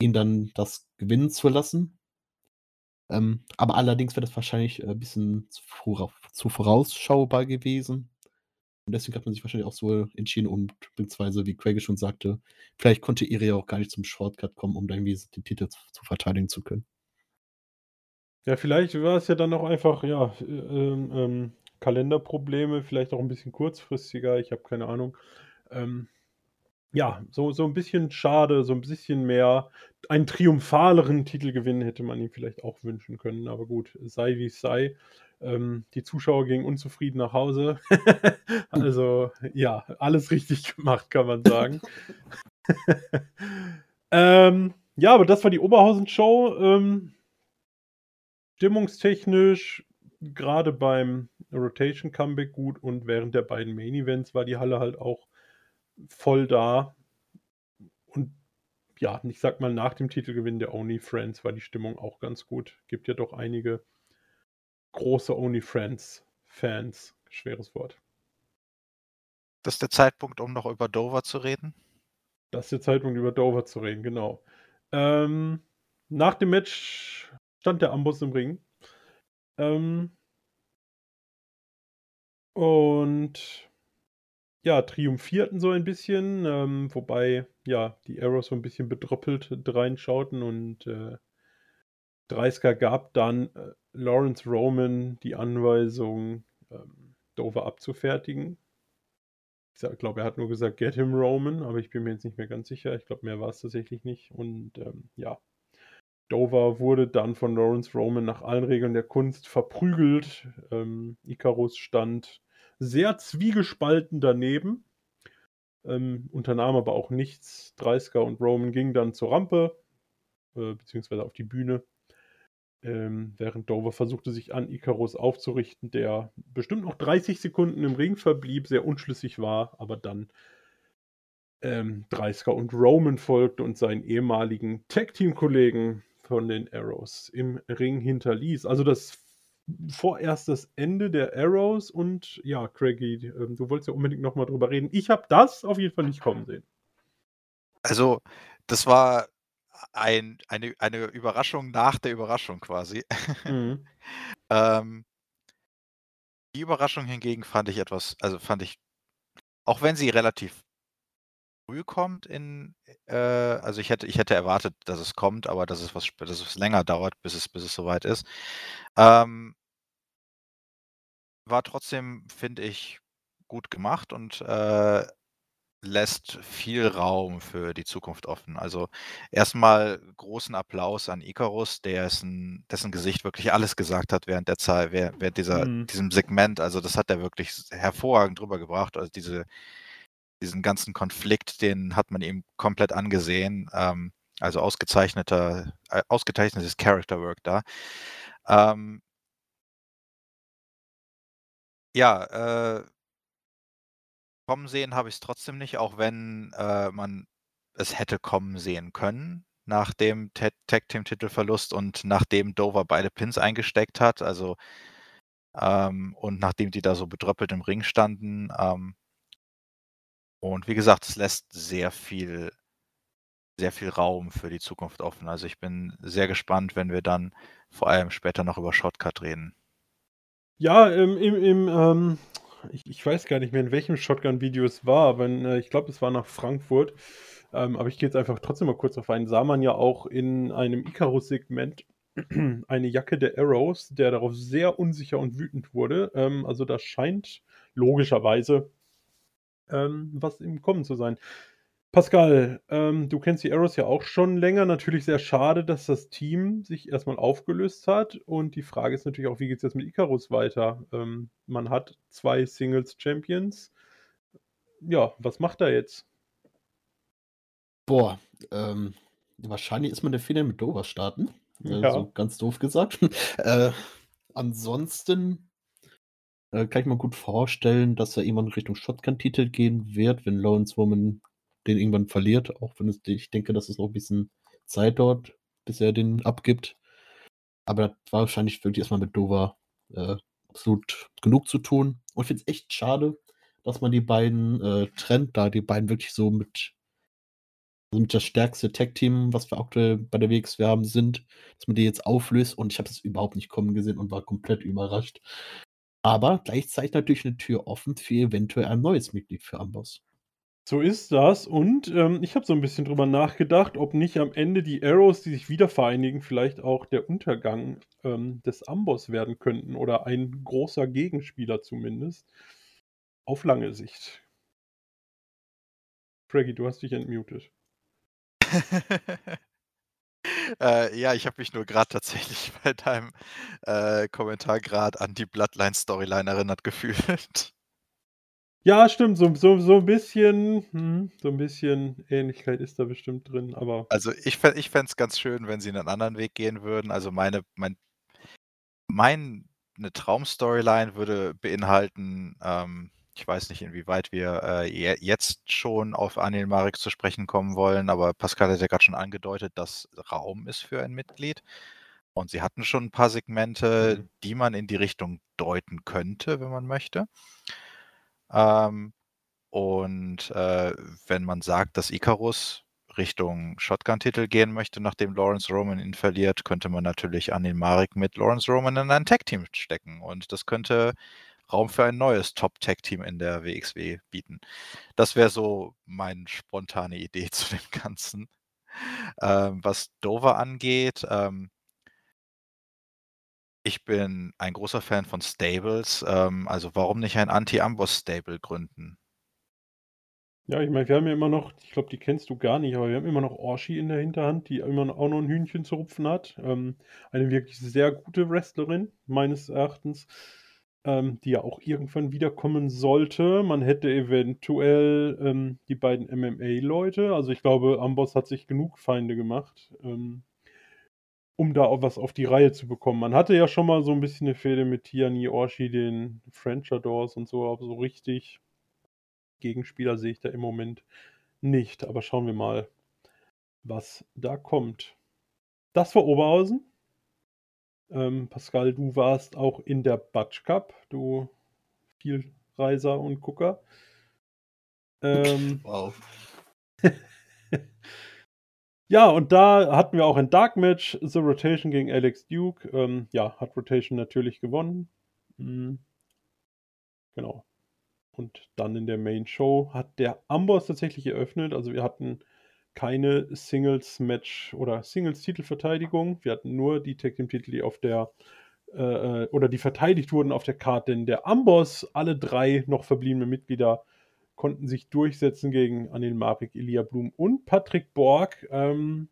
ihn dann das gewinnen zu lassen. Ähm, aber allerdings wäre das wahrscheinlich, äh, bisschen zu vorausschaubar gewesen. Und deswegen hat man sich wahrscheinlich auch so entschieden und beziehungsweise, wie Craigie schon sagte, vielleicht konnte Irie auch gar nicht zum Shortcut kommen, um dann irgendwie den Titel z zu verteidigen zu können. Ja, vielleicht war es ja dann auch einfach, ja, äh, ähm, ähm, Kalenderprobleme, vielleicht auch 'n bisschen kurzfristiger, ich habe keine Ahnung. Ähm, ja, so so 'n bisschen schade, so 'n bisschen mehr einen triumphaleren Titelgewinn hätte man ihm vielleicht auch wünschen können, aber gut, sei wie's sei. Ähm, die Zuschauer gingen unzufrieden nach Hause. *laughs* Also, ja, alles richtig gemacht, kann man sagen. *laughs* Ähm, ja, aber das war die Oberhausen-Show. Ähm stimmungstechnisch grade beim Rotation Comeback gut und während der beiden Main Events war die Halle halt auch voll da. Und ja, ich sage mal, nach dem Titelgewinn der Only Friends war die Stimmung auch ganz gut. Gibt ja doch einige große Only Friends Fans. Schweres Wort. Das ist der Zeitpunkt, um noch über Dover zu reden? Das ist der Zeitpunkt, über Dover zu reden, genau. Ähm, nach dem Match stand der Amboss im Ring. Ähm und ja, triumphierten so ein bisschen, ähm, wobei, ja, die Arrows so 'n bisschen bedröppelt dreinschauten und, äh Dreisker gab dann, äh, Lawrence Roman die Anweisung, ähm, Dover abzufertigen. Ich glaube, er hat nur gesagt: „Get him, Roman“, aber ich bin mir jetzt nicht mehr ganz sicher. Ich glaube, mehr war's tatsächlich nicht. Und, ähm, ja, Dover wurde dann von Lawrence Roman nach allen Regeln der Kunst verprügelt. Ähm, Icarus stand sehr zwiegespalten daneben, ähm, unternahm aber auch nichts. Dreisker und Roman gingen dann zur Rampe, äh, beziehungsweise auf die Bühne, ähm, während Dover versuchte, sich an Icarus aufzurichten, der bestimmt noch 30 Sekunden im Ring verblieb, sehr unschlüssig war, aber dann ähm, Dreisker und Roman folgte und seinen ehemaligen Tag-Team-Kollegen von den Arrows im Ring hinterließ. Also, das vorerst das Ende der Arrows und ja, Craigie, ähm, du wolltest ja unbedingt noch mal drüber reden. Ich habe das auf jeden Fall nicht kommen sehen. Also, das war ein eine eine Überraschung nach der Überraschung quasi. Mhm. *laughs* Ähm die Überraschung hingegen fand ich etwas also, fand ich auch wenn sie relativ früh kommt in äh, also ich hätte ich hätte erwartet, dass es kommt, aber dass es was dass es länger dauert, bis es bis es soweit ist. Ähm war trotzdem, finde ich, gut gemacht und, äh, lässt viel Raum für die Zukunft offen. Also, erstmal großen Applaus an Icarus, dessen dessen Gesicht wirklich alles gesagt hat während der Zeit während dieser Mhm. diesem Segment. Also, das hat er wirklich hervorragend rübergebracht. Also, diese diesen ganzen Konflikt, den hat man ihm komplett angesehen. Ähm, also ausgezeichneter äh, ausgezeichnetes Character Work da. Ähm Ja, äh kommen sehen habe ich's trotzdem nicht, auch wenn, äh, man es hätte kommen sehen können nach dem Tat Tag-Team-Titelverlust und nachdem Dover beide Pins eingesteckt hat, also ähm, und nachdem die da so bedröppelt im Ring standen, ähm und wie gesagt, es lässt sehr viel sehr viel Raum für die Zukunft offen. Also, ich bin sehr gespannt, wenn wir dann vor allem später noch über Shotcut reden. Ja, im im im, ähm ich ich weiß gar nicht mehr, in welchem Shotgun-Video es war, aber äh, ich glaube, es war nach Frankfurt. Ähm, aber ich gehe jetzt einfach trotzdem mal kurz drauf ein. Sah man ja auch in einem Icarus-Segment *clears throat* eine Jacke der Arrows, der darauf sehr unsicher und wütend wurde. Ähm, also, da scheint logischerweise ähm, was im Kommen zu sein. Pascal, ähm, du kennst die Arrows ja auch schon länger. Natürlich sehr schade, dass das Team sich erst mal aufgelöst hat. Und die Frage ist natürlich auch, wie geht's jetzt mit Icarus weiter? Ähm, man hat 2 Singles-Champions. Ja, was macht er jetzt? Boah, ähm, wahrscheinlich ist man der Fehler mit Dover starten, äh, Ja. so ganz doof gesagt. *laughs* Äh, ansonsten äh, kann ich mir gut vorstellen, dass er irgendwann Richtung Shotgun-Titel gehen wird, wenn Lawrence Woman den irgendwann verliert, auch wenn es ich denke, dass es noch 'n bisschen Zeit dauert, bis er den abgibt. Aber da war wahrscheinlich wirklich erst mal mit Dover, äh, absolut genug zu tun. Und ich finde es echt schade, dass man die beiden, äh, trennt, da die beiden wirklich so mit mit das stärkste Tag-Team, was wir aktuell bei der WXW haben, sind, dass man die jetzt auflöst und ich habe das überhaupt nicht kommen gesehen und war komplett überrascht. Aber gleichzeitig natürlich 'ne Tür offen für eventuell ein neues Mitglied für Amboss. So ist das und, ähm, ich habe so 'n bisschen drüber nachgedacht, ob nicht am Ende die Arrows, die sich wieder vereinigen, vielleicht auch der Untergang, ähm, des Amboss werden könnten oder ein großer Gegenspieler zumindest auf lange Sicht. Fraggy, du hast dich entmutet. *laughs* Äh, ja, ich habe mich nur grad tatsächlich *laughs* bei deinem, äh, Kommentar grad an die Bloodline-Storyline erinnert gefühlt. Ja, stimmt, so so so 'n bisschen mhm, so 'n bisschen Ähnlichkeit ist da bestimmt drin, aber Also, ich ich fände es ganz schön, wenn sie 'nen anderen Weg gehen würden. Also, meine mein meine Traum-Storyline würde beinhalten ähm, ich weiß nicht, inwieweit wir, äh, je jetzt schon auf Anil Marik zu sprechen kommen wollen, aber Pascal hat ja grad schon angedeutet, dass Raum ist für ein Mitglied. Und sie hatten schon 'n paar Segmente, Mhm. die man in die Richtung deuten könnte, wenn man möchte. Ähm, und, äh, wenn man sagt, dass Icarus Richtung Shotgun-Titel gehen möchte, nachdem Lawrence Roman ihn verliert, könnte man natürlich Anil Marik mit Lawrence Roman in ein Tag-Team stecken und das könnte Raum für ein neues Top-Tag-Team in der WXW bieten. Das wäre so meine spontane Idee *laughs* zu dem Ganzen. Ähm, was Dover angeht, ähm ich bin ein großer Fan von Stables, ähm, also warum nicht ein Anti-Amboss-Stable gründen? Ja, ich meine, wir haben ja immer noch ich glaube, die kennst du gar nicht, aber wir haben immer noch Orshi in der Hinterhand, die immer auch noch 'n Hühnchen zu rupfen hat. Ähm, eine wirklich sehr gute Wrestlerin meines Erachtens, ähm, die ja auch irgendwann wiederkommen sollte. Man hätte eventuell, ähm, die beiden MMA-Leute also, ich glaube, Amboss hat sich genug Feinde gemacht, ähm um da auch was auf die Reihe zu bekommen. Man hatte ja schon mal so 'n bisschen 'ne Fehde mit Tiani Orshi, den Frenchadors und so, aber so richtig Gegenspieler sehe ich da im Moment nicht, aber schauen wir mal, was da kommt. Das war Oberhausen. Ähm, Pascal, du warst auch in der Batsch Cup, du Vielreiser und Gucker. Ähm Wow. *laughs* Ja, und da hatten wir auch ein Dark Match, The Rotation gegen Alex Duke. Ähm, ja, hat Rotation natürlich gewonnen. Mhm. Genau. Und dann in der Main Show hat der Amboss tatsächlich eröffnet. Also wir hatten keine Singles-Match oder Singles-Titelverteidigung. Wir hatten nur die Tag Team-Titel, die auf der äh, oder die verteidigt wurden auf der Karte. Denn der Amboss, alle drei noch verbliebene Mitglieder, konnten sich durchsetzen gegen Anil Marik, Elia Blum und Patrick Borg. Ähm,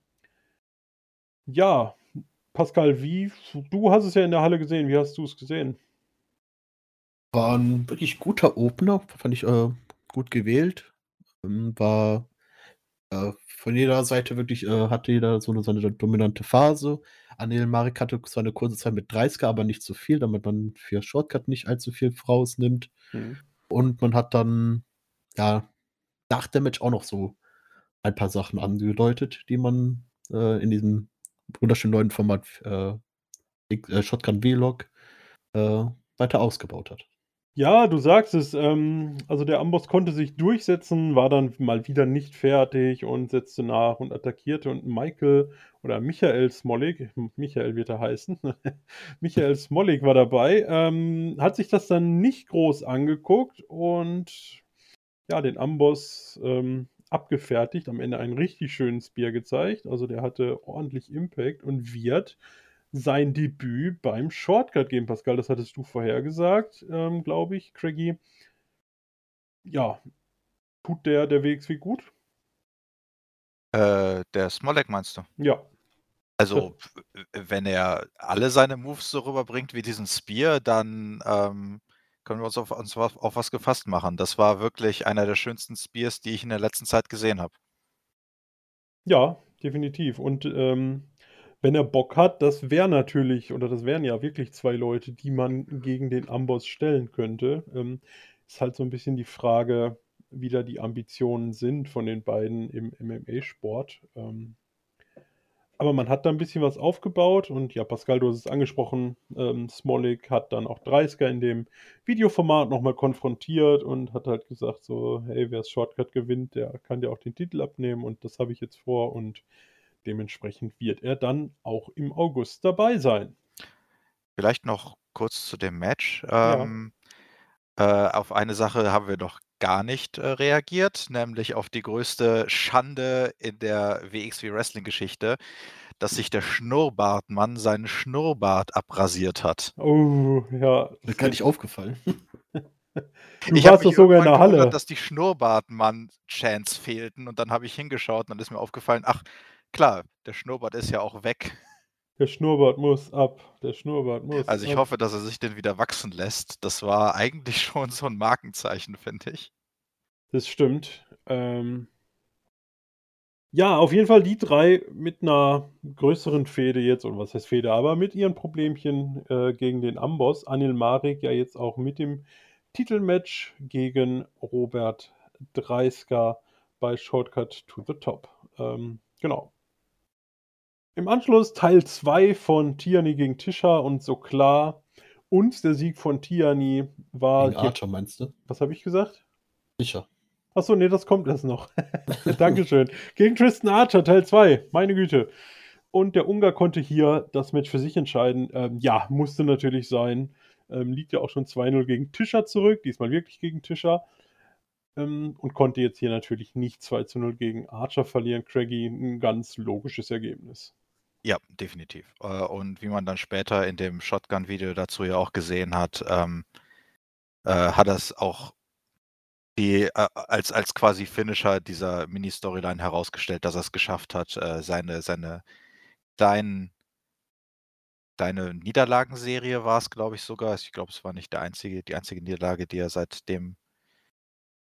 ja, Pascal, wie, du hast es ja in der Halle gesehen, wie hast du es gesehen? War ein wirklich guter Opener, fand ich äh, gut gewählt. Ähm, war äh, von jeder Seite wirklich, äh, hatte jeder so eine, so eine dominante Phase. Anil Marek hatte zwar eine kurze Zeit mit 30er, aber nicht so viel, damit man für Shortcut nicht allzu viel rausnimmt. Mhm. Und man hat dann, ja, nach Match auch noch so ein paar Sachen angedeutet, die man äh, in diesem wunderschönen neuen Format äh, äh Shotgun Vlog äh, weiter ausgebaut hat. Ja, du sagst es. Ähm, also der Amboss konnte sich durchsetzen, war dann mal wieder nicht fertig und setzte nach und attackierte. Und Michael oder Michael Smolik, Michael wird er heißen, *laughs* Michael Smolik war dabei, ähm, hat sich das dann nicht groß angeguckt und ja, den Amboss ähm, abgefertigt, am Ende einen richtig schönen Spear gezeigt. Also der hatte ordentlich Impact und wird sein Debüt beim Shortcut geben, Pascal. Das hattest du vorhergesagt, ähm, glaube ich, Craigie. Ja, tut der, der WXW gut? Äh, der Smolek meinst du? Ja. Also, wenn er alle seine Moves so rüberbringt wie diesen Spear, dann ähm, können wir uns auf, uns auf was gefasst machen. Das war wirklich einer der schönsten Spears, die ich in der letzten Zeit gesehen habe. Ja, definitiv. Und ähm, wenn er Bock hat, das wäre natürlich, oder das wären ja wirklich zwei Leute, die man gegen den Amboss stellen könnte. Ähm, ist halt so ein bisschen die Frage, wie da die Ambitionen sind von den beiden im MMA-Sport. Ähm, aber man hat da ein bisschen was aufgebaut und ja, Pascal, du hast es angesprochen, ähm, Smolik hat dann auch 30er in dem Videoformat nochmal konfrontiert und hat halt gesagt so, hey, wer das Shortcut gewinnt, der kann dir auch den Titel abnehmen und das habe ich jetzt vor und Dementsprechend wird er dann auch im August dabei sein. Vielleicht noch kurz zu dem Match. Ähm, ja. äh, auf eine Sache haben wir noch gar nicht äh, reagiert, nämlich auf die größte Schande in der WXW Wrestling Geschichte, dass sich der Schnurrbartmann seinen Schnurrbart abrasiert hat. Oh, ja. Mir gar nicht aufgefallen. *laughs* Du ich warst doch sogar in der Halle. Gehört, dass die Schnurrbartmann-Chants fehlten und dann habe ich hingeschaut und dann ist mir aufgefallen, ach, Klar, der Schnurrbart ist ja auch weg. Der Schnurrbart muss ab. Der Schnurrbart muss Also ich ab. hoffe, dass er sich den wieder wachsen lässt. Das war eigentlich *laughs* schon so ein Markenzeichen, finde ich. Das stimmt. Ähm ja, auf jeden Fall die drei mit einer größeren Fehde jetzt, oder was heißt Fehde, aber mit ihren Problemchen äh, gegen den Amboss. Anil Marek ja jetzt auch mit dem Titelmatch gegen Robert Dreisker bei Shortcut to the Top. Ähm, genau. Im Anschluss Teil 2 von Tiani gegen Tisha und so klar. Und der Sieg von Tiani war. Gegen Archer meinst du? Was habe ich gesagt? Tisha. Achso, nee, das kommt erst noch. *laughs* Dankeschön. Gegen Tristan Archer, Teil 2. Meine Güte. Und der Ungar konnte hier das Match für sich entscheiden. Ähm, ja, musste natürlich sein. Ähm, liegt ja auch schon 2-0 gegen Tischer zurück. Diesmal wirklich gegen Tischer. Ähm, und konnte jetzt hier natürlich nicht 2 0 gegen Archer verlieren. Craigie, ein ganz logisches Ergebnis. Ja, definitiv. Äh, und wie man dann später in dem Shotgun-Video dazu ja auch gesehen hat, ähm, äh, hat das auch die, äh, als, als quasi Finisher dieser Mini-Storyline herausgestellt, dass er es geschafft hat, äh, seine, seine kleinen, deine Niederlagenserie war es, glaube ich, sogar. Ich glaube, es war nicht der einzige, die einzige Niederlage, die er seitdem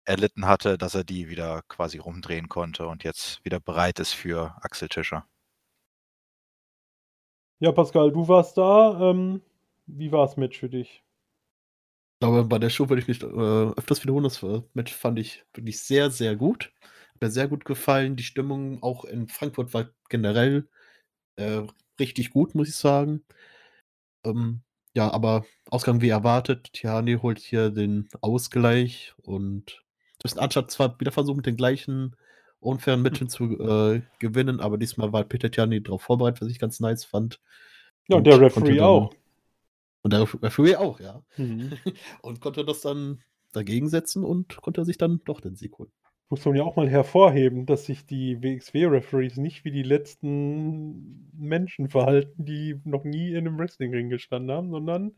erlitten hatte, dass er die wieder quasi rumdrehen konnte und jetzt wieder bereit ist für Axel Tischer. Ja, Pascal, du warst da. Ähm, wie war das Match für dich? Ich glaube, bei der Show würde ich nicht äh, öfters wiederholen. Das Match fand ich wirklich sehr, sehr gut. Hat mir sehr gut gefallen. Die Stimmung auch in Frankfurt war generell äh, richtig gut, muss ich sagen. Ähm, ja, aber Ausgang wie erwartet. Tiani holt hier den Ausgleich und Tristan Archer hat zwar wieder versucht, mit den gleichen unfairen Mitteln zu äh, gewinnen, aber diesmal war Peter Tiani darauf vorbereitet, was ich ganz nice fand. Ja, und der Referee dann, auch. Und der Referee auch, ja. Mhm. *laughs* Und konnte das dann dagegen setzen und konnte sich dann doch den Sieg holen. Muss man ja auch mal hervorheben, dass sich die WXW-Referees nicht wie die letzten Menschen verhalten, die noch nie in einem Wrestlingring gestanden haben, sondern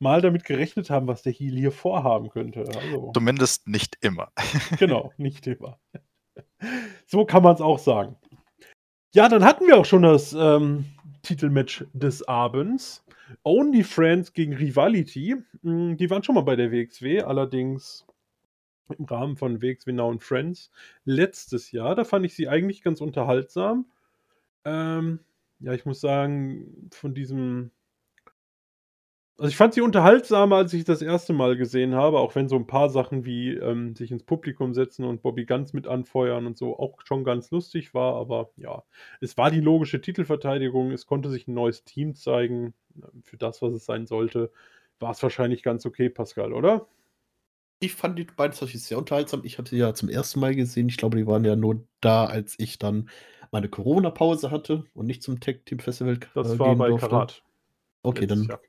mal damit gerechnet haben, was der Heel hier vorhaben könnte. Also, Zumindest nicht immer. *laughs* genau, nicht immer. So kann man es auch sagen. Ja, dann hatten wir auch schon das ähm, Titelmatch des Abends. Only Friends gegen Rivality. Mm, Die waren schon mal bei der WXW, allerdings im Rahmen von WXW Now and Friends letztes Jahr. Da fand ich sie eigentlich ganz unterhaltsam. Ähm, ja, ich muss sagen, von diesem. Also ich fand sie unterhaltsamer, als ich das erste Mal gesehen habe, auch wenn so ein paar Sachen wie ähm, sich ins Publikum setzen und Bobby Ganz mit anfeuern und so auch schon ganz lustig war. Aber ja, es war die logische Titelverteidigung. Es konnte sich ein neues Team zeigen. Für das, was es sein sollte, war es wahrscheinlich ganz okay, Pascal, oder? Ich fand die beiden tatsächlich sehr unterhaltsam. Ich hatte ja zum ersten Mal gesehen. Ich glaube, die waren ja nur da, als ich dann meine Corona-Pause hatte und nicht zum Tech Team Festival Das äh, war bei durfte. Karat. Okay, letztes dann Jahr.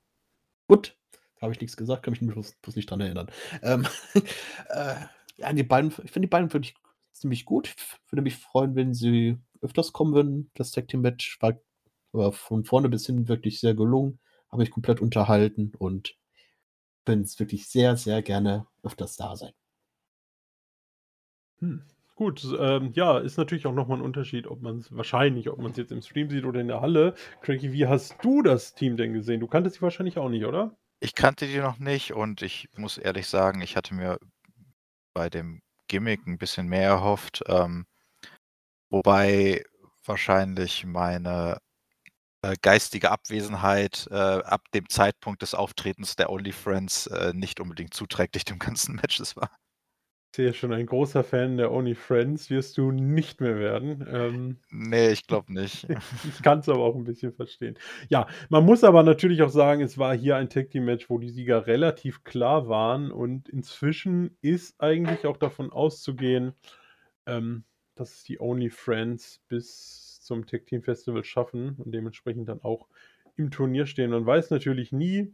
Gut. Habe ich nichts gesagt, kann mich bloß, bloß nicht dran erinnern. Ähm, *laughs* äh, ja, die beiden, ich finde die beiden wirklich ziemlich gut. Ich würde mich freuen, wenn sie öfters kommen würden. Das Tag Team Match war, war von vorne bis hin wirklich sehr gelungen. Habe mich komplett unterhalten und bin es wirklich sehr, sehr gerne öfters da sein. Hm. Gut, ähm, ja, ist natürlich auch nochmal ein Unterschied, ob man es wahrscheinlich, ob man es jetzt im Stream sieht oder in der Halle. Cranky, wie hast du das Team denn gesehen? Du kanntest sie wahrscheinlich auch nicht, oder? Ich kannte die noch nicht und ich muss ehrlich sagen, ich hatte mir bei dem Gimmick ein bisschen mehr erhofft. Ähm, wobei wahrscheinlich meine äh, geistige Abwesenheit äh, ab dem Zeitpunkt des Auftretens der Only Friends äh, nicht unbedingt zuträglich dem ganzen *laughs* Matches war. Ich sehe schon, ein großer Fan der Only Friends wirst du nicht mehr werden. Ähm, Nee, ich glaube nicht. *laughs* ich kann es aber auch ein bisschen verstehen. Ja, man muss aber natürlich auch sagen, es war hier ein Tag Team Match, wo die Sieger relativ klar waren und inzwischen ist eigentlich auch davon auszugehen, ähm, dass es die Only Friends bis zum Tag Team Festival schaffen und dementsprechend dann auch im Turnier stehen. Man weiß natürlich nie,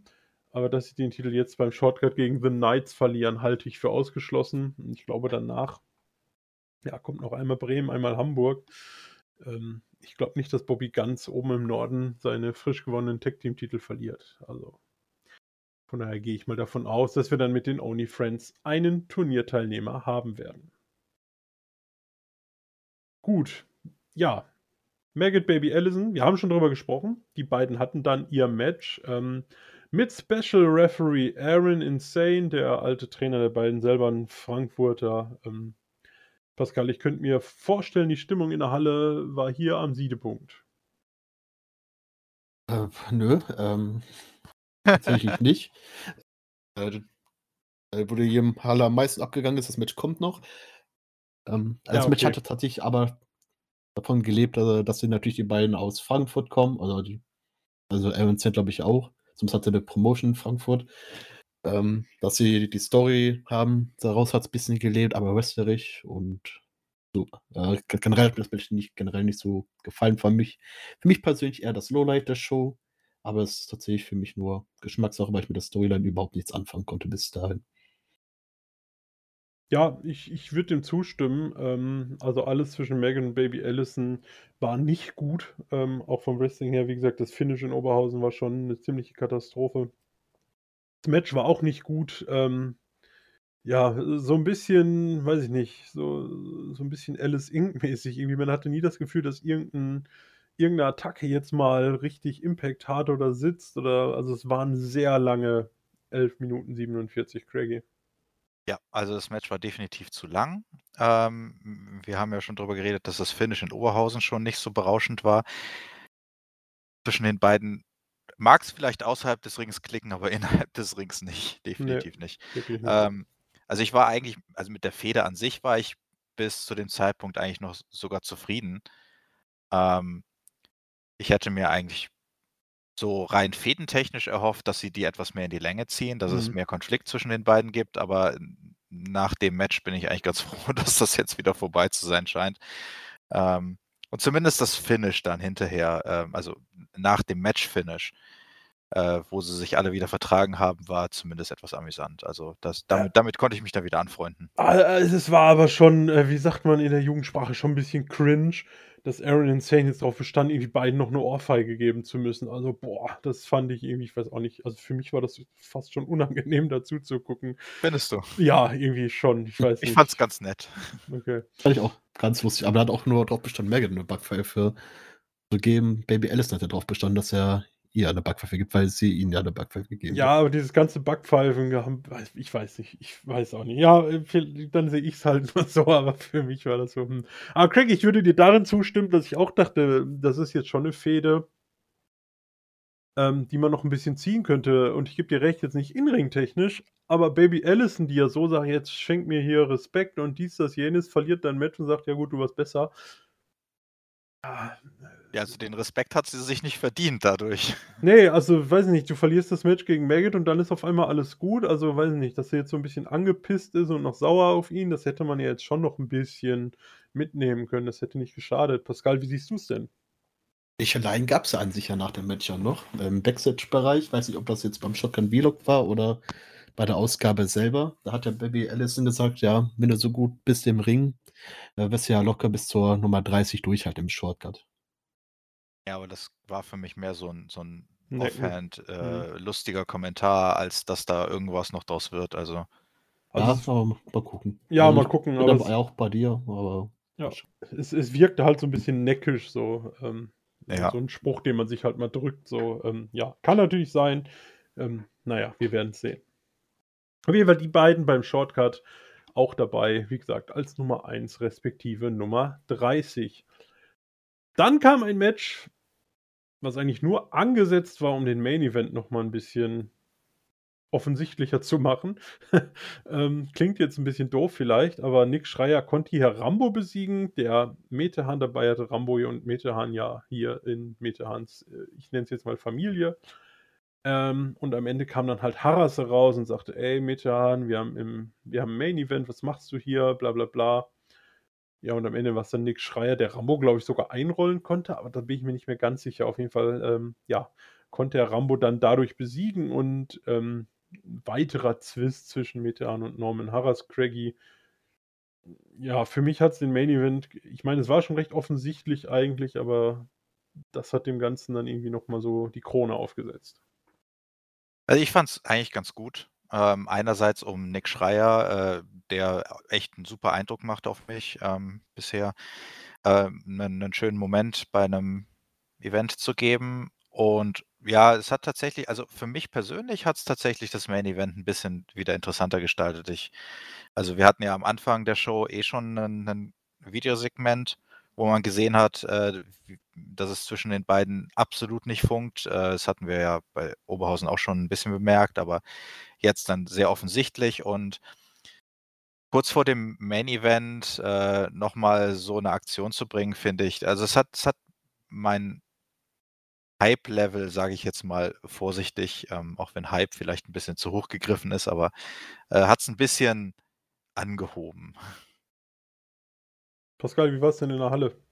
aber dass sie den Titel jetzt beim Shortcut gegen The Knights verlieren, halte ich für ausgeschlossen. Ich glaube, danach ja, kommt noch einmal Bremen, einmal Hamburg. Ähm, ich glaube nicht, dass Bobby ganz oben im Norden seine frisch gewonnenen Tag-Team-Titel verliert. Also von daher gehe ich mal davon aus, dass wir dann mit den Only Friends einen Turnierteilnehmer haben werden. Gut, ja. Maggot Baby Allison, wir haben schon drüber gesprochen. Die beiden hatten dann ihr Match ähm, mit Special Referee Aaron Insane, der alte Trainer der beiden, selber ein Frankfurter. Ähm, Pascal, ich könnte mir vorstellen, die Stimmung in der Halle war hier am Siedepunkt. Äh, nö, ähm, tatsächlich nicht. *laughs* Äh, äh, wo die im Halle am meisten abgegangen ist, das Match kommt noch. Ähm, also Ja, das Match okay. hatte tatsächlich aber davon gelebt, also, dass sie natürlich die beiden aus Frankfurt kommen, also die, also Aaron Z glaube ich auch, hatte eine Promotion in Frankfurt, ähm, dass sie die Story haben, daraus hat es ein bisschen gelebt, aber wrestlerisch und so, äh, ge- generell hat mir das Match nicht, generell nicht so gefallen. Für mich, für mich persönlich eher das Lowlight der Show, aber es ist tatsächlich für mich nur Geschmackssache, weil ich mit der Storyline überhaupt nichts anfangen konnte bis dahin. Ja, ich, ich würde dem zustimmen. Ähm, also alles zwischen Megan und Baby Allison war nicht gut. Ähm, auch vom Wrestling her, wie gesagt, das Finish in Oberhausen war schon eine ziemliche Katastrophe. Das Match war auch nicht gut. Ähm, ja, so ein bisschen, weiß ich nicht, so, so ein bisschen Alice Inc. mäßig irgendwie. Man hatte nie das Gefühl, dass irgendein, irgendeine Attacke jetzt mal richtig Impact hat oder sitzt. Oder, also es waren sehr lange 11 Minuten 47, Craigie. Ja, also das Match war definitiv zu lang. Ähm, wir haben ja schon drüber geredet, dass das Finish in Oberhausen schon nicht so berauschend war. Zwischen den beiden mag es vielleicht außerhalb des Rings klicken, aber *laughs* innerhalb des Rings nicht. Definitiv nicht. Wirklich nicht. Ähm, also ich war eigentlich, also mit der Feder an sich war ich bis zu dem Zeitpunkt eigentlich noch sogar zufrieden. Ähm, ich hätte mir eigentlich so rein fädentechnisch erhofft, dass sie die etwas mehr in die Länge ziehen, dass es Mhm. mehr Konflikt zwischen den beiden gibt, aber nach dem Match bin ich eigentlich ganz *laughs* froh, dass das jetzt wieder vorbei zu sein scheint. Ähm, und zumindest das Finish dann hinterher, ähm, also nach dem Match-Finish, äh, wo sie sich alle wieder vertragen haben, war zumindest etwas amüsant. Also das, damit, damit konnte ich mich dann wieder anfreunden. Ah, äh, Es war aber schon, äh, wie sagt man in der Jugendsprache, schon ein bisschen cringe, dass Aaron Insane jetzt darauf bestand, irgendwie beiden noch eine Ohrfeige geben zu müssen. Also, boah, das fand ich irgendwie, ich weiß auch nicht, also für mich war das fast schon unangenehm *laughs* dazu zu gucken. Findest du? Ja, irgendwie schon, ich weiß Ich nicht. fand's ganz nett. Okay. Fand ich auch ganz lustig. Aber er hat auch nur darauf bestanden, Megan eine Backpfeife zu geben. Baby Alice hat ja darauf bestanden, dass er ihr eine Backpfeife gibt, weil sie ihnen ja eine Backpfeife gegeben Ja, aber dieses ganze Backpfeifen, ich weiß nicht, ich weiß auch nicht. Ja, dann sehe ich es halt *laughs* nur so, aber für mich war das so. Hm. Aber Craig, ich würde dir darin zustimmen, dass ich auch dachte, das ist jetzt schon eine Fehde, ähm, die man noch ein bisschen ziehen könnte. Und ich gebe dir recht, jetzt nicht inringtechnisch, aber Baby Allison, die ja so sagt, jetzt schenk mir hier Respekt und dies, das, jenes, verliert dann Match und sagt, ja gut, du warst besser. Ah, Ja, also den Respekt hat sie sich nicht verdient dadurch. *laughs* Nee, also weiß ich nicht, du verlierst das Match gegen Maggot und dann ist auf einmal alles gut. Also weiß ich nicht, dass er jetzt so ein bisschen angepisst ist und noch sauer auf ihn, das hätte man ja jetzt schon noch ein bisschen mitnehmen können. Das hätte nicht geschadet. Pascal, wie siehst du es denn? Welche Line gab es an sich ja nach dem Match ja noch? Im Backstage-Bereich, weiß nicht, ob das jetzt beim Shotgun Vlog war oder bei der Ausgabe selber. Da hat der Baby Allison gesagt, ja, wenn du so gut bist im Ring, äh, wirst du ja locker bis zur Nummer 30 durchhalten im Shortcut. Ja, aber das war für mich mehr so ein, so ein Nee, offhand äh, lustiger Kommentar, als dass da irgendwas noch draus wird. Also Also ja, es- aber mal gucken. Ja, Also mal gucken, aber dabei auch bei dir, aber Ja. es, es wirkte halt so ein bisschen neckisch, so. Ähm, Ja. So ein Spruch, den man sich halt mal drückt. So, ähm, ja, kann natürlich sein. Ähm, naja, wir werden es sehen. Auf jeden Fall die beiden beim Shortcut auch dabei, wie gesagt, als Nummer 1 respektive Nummer 30. Dann kam ein Match, was eigentlich nur angesetzt war, um den Main Event nochmal ein bisschen offensichtlicher zu machen. *laughs* ähm, klingt jetzt ein bisschen doof vielleicht, aber Nick Schreier konnte hier Rambo besiegen. Der Metehan dabei hatte Rambo und Metehan ja hier in Metehans, äh, ich nenne es jetzt mal Familie. Ähm, und am Ende kam dann halt Harasse raus und sagte, ey Metehan, wir haben im, wir haben Main Event, was machst du hier? Bla bla bla. Ja, und am Ende war es dann Nick Schreier, der Rambo, glaube ich, sogar einrollen konnte, aber da bin ich mir nicht mehr ganz sicher. Auf jeden Fall, ähm, ja, konnte er Rambo dann dadurch besiegen und ähm, weiterer Zwist zwischen Metehan und Norman Harras, Craigie. Ja, für mich hat es den Main Event, ich meine, es war schon recht offensichtlich eigentlich, aber das hat dem Ganzen dann irgendwie nochmal so die Krone aufgesetzt. Also ich fand es eigentlich ganz gut. Ähm, einerseits um Nick Schreier, äh, der echt einen super Eindruck macht auf mich ähm, bisher, ähm, einen, einen schönen Moment bei einem Event zu geben. Und ja, es hat tatsächlich, also für mich persönlich hat es tatsächlich das Main Event ein bisschen wieder interessanter gestaltet. Ich, also wir hatten ja am Anfang der Show eh schon ein, ein Videosegment, wo man gesehen hat, äh, wie- dass es zwischen den beiden absolut nicht funkt. Äh, das hatten wir ja bei Oberhausen auch schon ein bisschen bemerkt, aber jetzt dann sehr offensichtlich und kurz vor dem Main Event äh, nochmal so eine Aktion zu bringen, finde ich, also es hat, es hat mein Hype-Level, sage ich jetzt mal vorsichtig, ähm, auch wenn Hype vielleicht ein bisschen zu hoch gegriffen ist, aber äh, hat es ein bisschen angehoben. Pascal, wie war es denn in der Halle?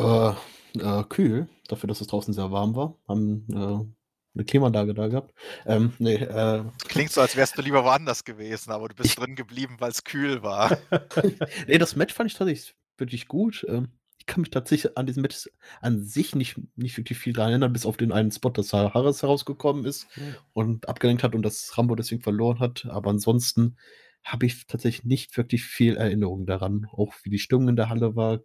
Äh, äh, kühl, dafür, dass es draußen sehr warm war. Haben äh, eine Klimaanlage da gehabt. Ähm, nee, äh, Klingt so, als wärst du lieber woanders gewesen, aber du bist drin geblieben, weil es kühl war. *laughs* nee, das Match fand ich tatsächlich wirklich gut. Ähm, ich kann mich tatsächlich an diesem Match an sich nicht, nicht wirklich viel daran erinnern, bis auf den einen Spot, dass Harris herausgekommen ist Hm. und abgelenkt hat und das Rambo deswegen verloren hat. Aber ansonsten habe ich tatsächlich nicht wirklich viel Erinnerung daran. Auch wie die Stimmung in der Halle war,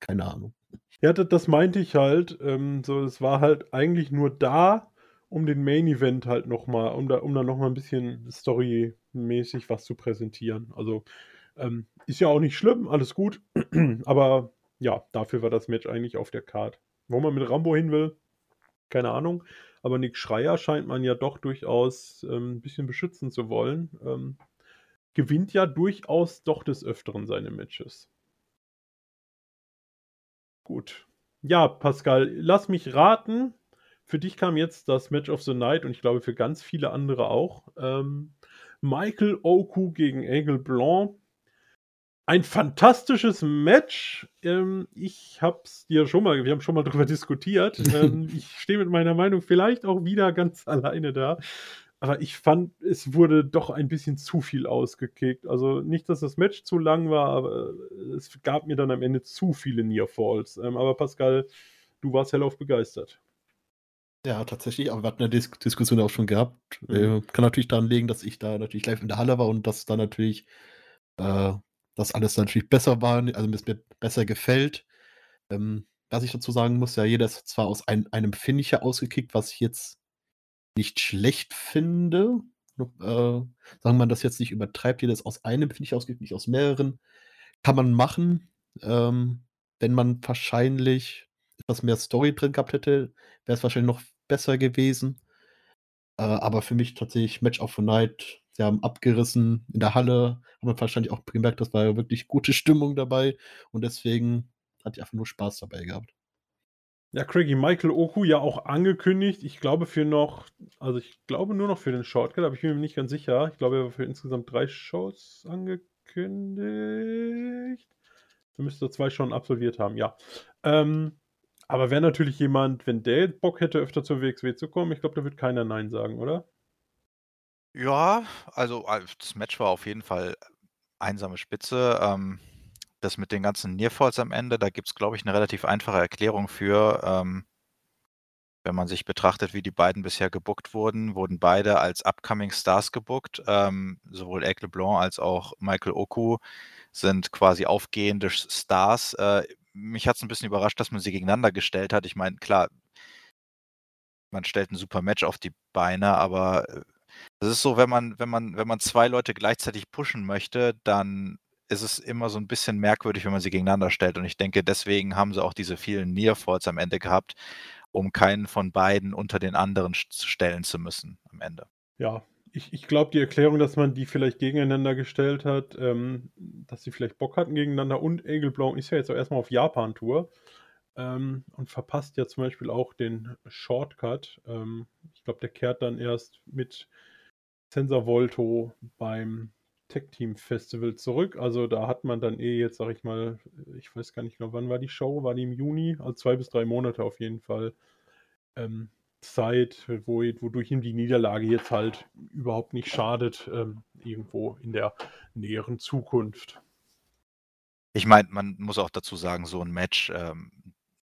keine Ahnung. Ja, das, das meinte ich halt. Ähm, so, es war halt eigentlich nur da, um den Main Event halt nochmal, um da, um da nochmal ein bisschen storymäßig was zu präsentieren. Also ähm, ist ja auch nicht schlimm, alles gut. *clears throat* Aber ja, dafür war das Match eigentlich auf der Card. Wo man mit Rambo hin will, keine Ahnung. Aber Nick Schreier scheint man ja doch durchaus ähm, ein bisschen beschützen zu wollen. Ähm, gewinnt ja durchaus doch des Öfteren seine Matches. Gut. Ja, Pascal, lass mich raten. Für dich kam jetzt das Match of the Night und ich glaube für ganz viele andere auch. Ähm, Michael Oku gegen Aigle Blanc. Ein fantastisches Match. Ähm, ich habe es dir schon mal wir haben schon mal drüber diskutiert. *laughs* Ähm, ich stehe mit meiner Meinung vielleicht auch wieder ganz *laughs* alleine da. Aber ich fand, es wurde doch ein bisschen zu viel ausgekickt. Also nicht, dass das Match zu lang war, aber es gab mir dann am Ende zu viele Near Falls. Ähm, aber Pascal, du warst hellauf begeistert. Ja, tatsächlich, aber wir hatten eine Dis Diskussion auch schon gehabt. Mhm. Äh, kann natürlich daran liegen, dass ich da natürlich live in der Halle war und dass da natürlich äh, das alles natürlich besser war, also mir besser gefällt. Ähm, was ich dazu sagen muss, ja, jeder ist zwar aus ein, einem Finisher ausgekickt, was ich jetzt nicht schlecht finde. Äh, sagen man das jetzt nicht übertreibt, jeder ist aus einem Finisher ausgekickt, nicht aus mehreren. Kann man machen, ähm, wenn man wahrscheinlich etwas mehr Story drin gehabt hätte, wäre es wahrscheinlich noch besser gewesen. Äh, aber für mich tatsächlich Match of the Night. Sie haben abgerissen in der Halle, haben wir wahrscheinlich auch gemerkt, das war ja wirklich gute *laughs* Stimmung dabei und deswegen hatte ich einfach nur Spaß dabei gehabt. Ja, Craigie, Michael Oku ja auch angekündigt. Ich glaube für noch, also ich glaube nur noch für den Shortcut, aber ich bin mir nicht ganz sicher. Ich glaube, er war für insgesamt drei Shows angekündigt. Er müsste zwei schon absolviert haben, ja. Ähm, aber wäre natürlich jemand, wenn der Bock hätte, öfter zur WXW zu kommen, ich glaube, da wird keiner Nein sagen, oder? Ja, also äh, das Match war auf jeden Fall einsame Spitze. Ähm, das mit den ganzen Nearfalls am Ende, da gibt es, glaube ich, eine relativ einfache Erklärung für. Ähm, wenn man sich betrachtet, wie die beiden bisher gebuckt wurden, wurden beide als Upcoming Stars gebuckt. Ähm, sowohl Eric LeBlanc als auch Michael Oku sind quasi aufgehende Stars. Äh, mich hat es ein bisschen überrascht, dass man sie gegeneinander gestellt hat. Ich meine, klar, man stellt ein super Match auf die Beine, aber äh, es ist so, wenn man, wenn man, wenn man zwei Leute gleichzeitig pushen möchte, dann ist es immer so ein bisschen merkwürdig, wenn man sie gegeneinander stellt. Und ich denke, deswegen haben sie auch diese vielen Nearfalls am Ende gehabt, um keinen von beiden unter den anderen stellen zu müssen am Ende. Ja, ich, ich glaube, die Erklärung, dass man die vielleicht gegeneinander gestellt hat, ähm, dass sie vielleicht Bock hatten gegeneinander und Egelblanc ist ja jetzt auch erstmal auf Japan-Tour ähm, und verpasst ja zum Beispiel auch den Shortcut. Ähm, ich glaube, der kehrt dann erst mit Sensor Volto beim Tech Team Festival zurück. Also da hat man dann eh jetzt, sag ich mal, ich weiß gar nicht genau, wann war die Show? War die im Juni? Also zwei bis drei Monate auf jeden Fall. Ähm, Zeit, wo, wodurch ihm die Niederlage jetzt halt überhaupt nicht schadet, ähm, irgendwo in der näheren Zukunft. Ich meine, man muss auch dazu sagen, so ein Match ähm,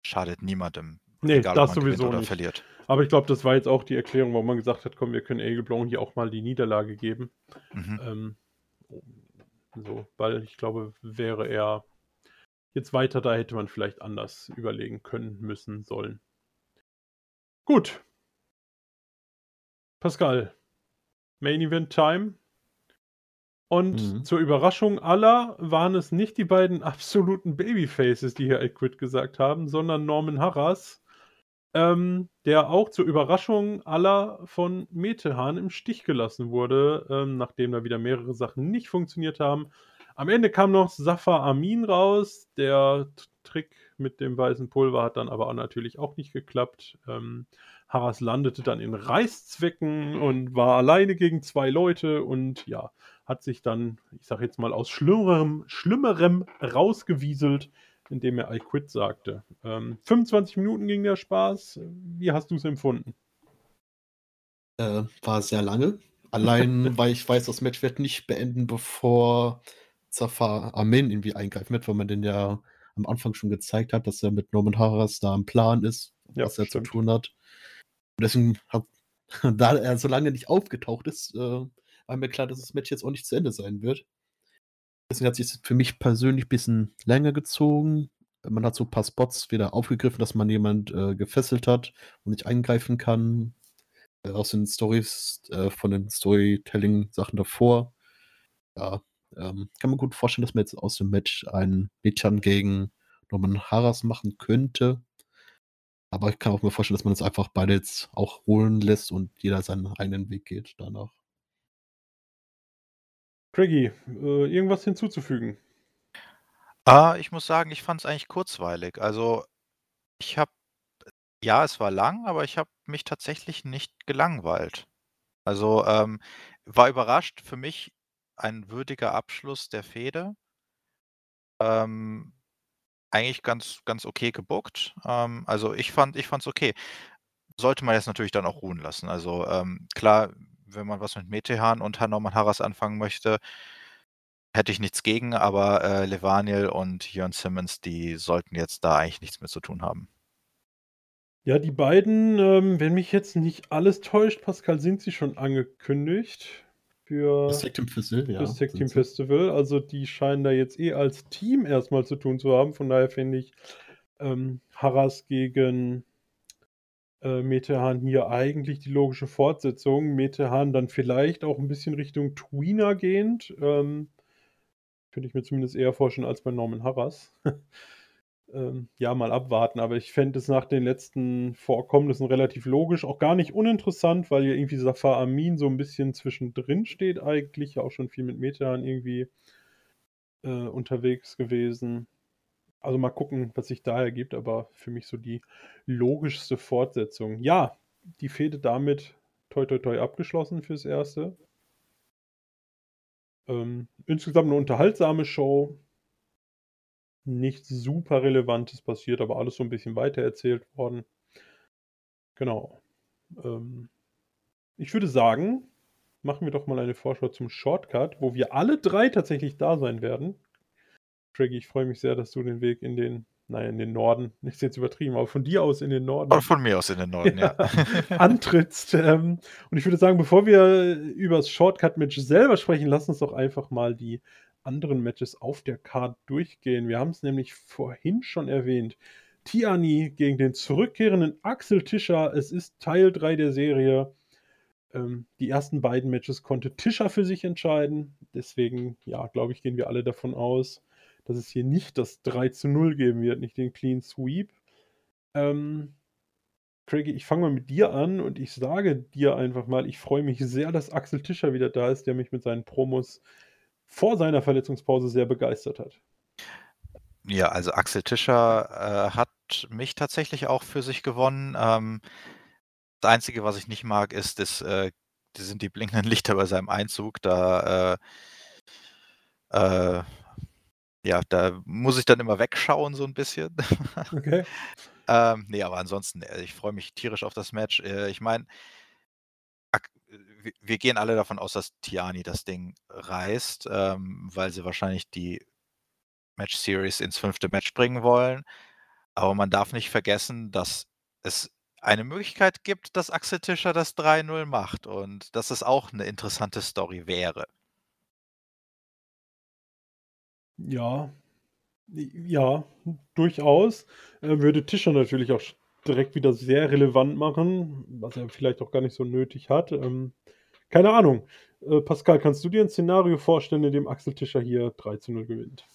schadet niemandem. Nee, egal, das sowieso nicht. Verliert. Aber ich glaube, das war jetzt auch die Erklärung, warum man gesagt hat, komm, wir können Egelblanc hier auch mal die Niederlage geben. Mhm. Ähm, so, weil ich glaube, wäre er jetzt weiter, da hätte man vielleicht anders überlegen können, müssen, sollen. Gut. Pascal, Main Event Time. Und mhm. zur Überraschung aller waren es nicht die beiden absoluten Babyfaces, die hier Quit gesagt haben, sondern Norman Harras, ähm, der auch zur Überraschung aller von Metehan im Stich gelassen wurde, ähm, nachdem da wieder mehrere Sachen nicht funktioniert haben. Am Ende kam noch Safar Amin raus. Der Trick mit dem weißen Pulver hat dann aber auch natürlich auch nicht geklappt. Ähm, Harras landete dann in Reißzwecken und war alleine gegen zwei Leute und ja, hat sich dann, ich sag jetzt mal, aus Schlimmerem, Schlimmerem rausgewieselt, indem er I quit sagte. Ähm, 25 Minuten ging der Spaß. Wie hast du es empfunden? Äh, war sehr lange. Allein, *laughs* weil ich weiß, das Match wird nicht beenden, bevor Zafar Amin irgendwie eingreifen wird, weil man den ja am Anfang schon gezeigt hat, dass er mit Norman Harras da am Plan ist, ja, was er stimmt. zu tun hat. Und deswegen hat, *laughs* da er so lange nicht aufgetaucht ist, äh, war mir klar, dass das Match jetzt auch nicht zu Ende sein wird. Deswegen hat sich für mich persönlich ein bisschen länger gezogen. Man hat so ein paar Spots wieder aufgegriffen, dass man jemand äh, gefesselt hat und nicht eingreifen kann. Äh, aus den Stories, äh, von den Storytelling-Sachen davor. Ja, ähm, kann man gut vorstellen, dass man jetzt aus dem Match einen Mädchen gegen Norman Harras machen könnte. Aber ich kann auch mir vorstellen, dass man jetzt einfach beide jetzt auch holen lässt und jeder seinen eigenen Weg geht danach. Craigie, äh, irgendwas hinzuzufügen? Ah, ich muss sagen, ich fand es eigentlich kurzweilig. Also, ich habe ja, es war lang, aber ich habe mich tatsächlich nicht gelangweilt. Also, ähm, war überrascht. Für mich ein würdiger Abschluss der Fehde. ähm, eigentlich ganz, ganz okay gebuckt. Ähm, also ich fand, ich fand's okay. Sollte man jetzt natürlich dann auch ruhen lassen. Also ähm, klar, wenn man was mit Metehan und Norman Harras anfangen möchte, hätte ich nichts gegen, aber äh, Levaniel und Jörn Simmons, die sollten jetzt da eigentlich nichts mehr zu tun haben. Ja, die beiden, ähm, wenn mich jetzt nicht alles täuscht, Pascal, sind sie schon angekündigt für Das Tag Team Festival, ja. das sind Team. Festival. Also die scheinen da jetzt eh als Team erstmal zu tun zu haben. Von daher finde ich ähm, Harras gegen äh, Metehan hier eigentlich die logische Fortsetzung. Metehan dann vielleicht auch ein bisschen Richtung Tweener gehend. Ähm, könnte ich mir zumindest eher vorstellen als bei Norman Harras. *laughs* ähm, ja, mal abwarten. Aber ich fände es nach den letzten Vorkommnissen relativ logisch. Auch gar nicht uninteressant, weil ja irgendwie Safar Amin so ein bisschen zwischendrin steht eigentlich. Ja, auch schon viel mit Metehan irgendwie äh, unterwegs gewesen. Also mal gucken, was sich da ergibt, aber für mich so die logischste Fortsetzung. Ja, die Fehde damit toi toi toi abgeschlossen fürs Erste. Ähm, insgesamt eine unterhaltsame Show. Nichts super Relevantes passiert, aber alles so ein bisschen weitererzählt worden. Genau. Ähm, ich würde sagen, machen wir doch mal eine Vorschau zum Shortcut, wo wir alle drei tatsächlich da sein werden. Craigie, ich freue mich sehr, dass du den Weg in den, naja, in den Norden, *laughs* ist jetzt übertrieben, aber von dir aus in den Norden Oder von mir aus in den Norden, ja. *laughs* antrittst. Ähm, und ich würde sagen, bevor wir über das Shortcut-Match selber sprechen, lass uns doch einfach mal die anderen Matches auf der Card durchgehen. Wir haben es nämlich vorhin schon erwähnt. Tiani gegen den zurückkehrenden Axel Tischer. Es ist Teil 3 der Serie. Ähm, die ersten beiden Matches konnte Tischer für sich entscheiden. Deswegen, ja, glaube ich, gehen wir alle davon aus, dass es hier nicht das 3 zu 0 geben wird, nicht den Clean Sweep. Ähm, Craigie, ich fange mal mit dir an und ich sage dir einfach mal, ich freue mich sehr, dass Axel Tischer wieder da ist, der mich mit seinen Promos vor seiner Verletzungspause sehr begeistert hat. Ja, also Axel Tischer äh, hat mich tatsächlich auch für sich gewonnen. Ähm, das Einzige, was ich nicht mag, ist, das, äh, die sind die blinkenden Lichter bei seinem Einzug. Da, äh, äh, ja, da muss ich dann immer wegschauen, so ein bisschen. *laughs* Okay. ähm, nee, aber ansonsten, äh, ich freue mich tierisch auf das Match. Äh, ich meine, wir, wir gehen alle davon aus, dass Tiani das Ding reißt, ähm, weil sie wahrscheinlich die Match Series ins fünfte Match bringen wollen. Aber man darf nicht vergessen, dass es eine Möglichkeit gibt, dass Axel Tischer das 3-0 macht und dass es auch eine interessante Story wäre. Ja, ja, durchaus. Äh, würde Tischer natürlich auch direkt wieder sehr relevant machen, was er vielleicht auch gar nicht so nötig hat. Ähm, keine Ahnung. Äh, Pascal, kannst du dir ein Szenario vorstellen, in dem Axel Tischer hier 3 zu 0 gewinnt?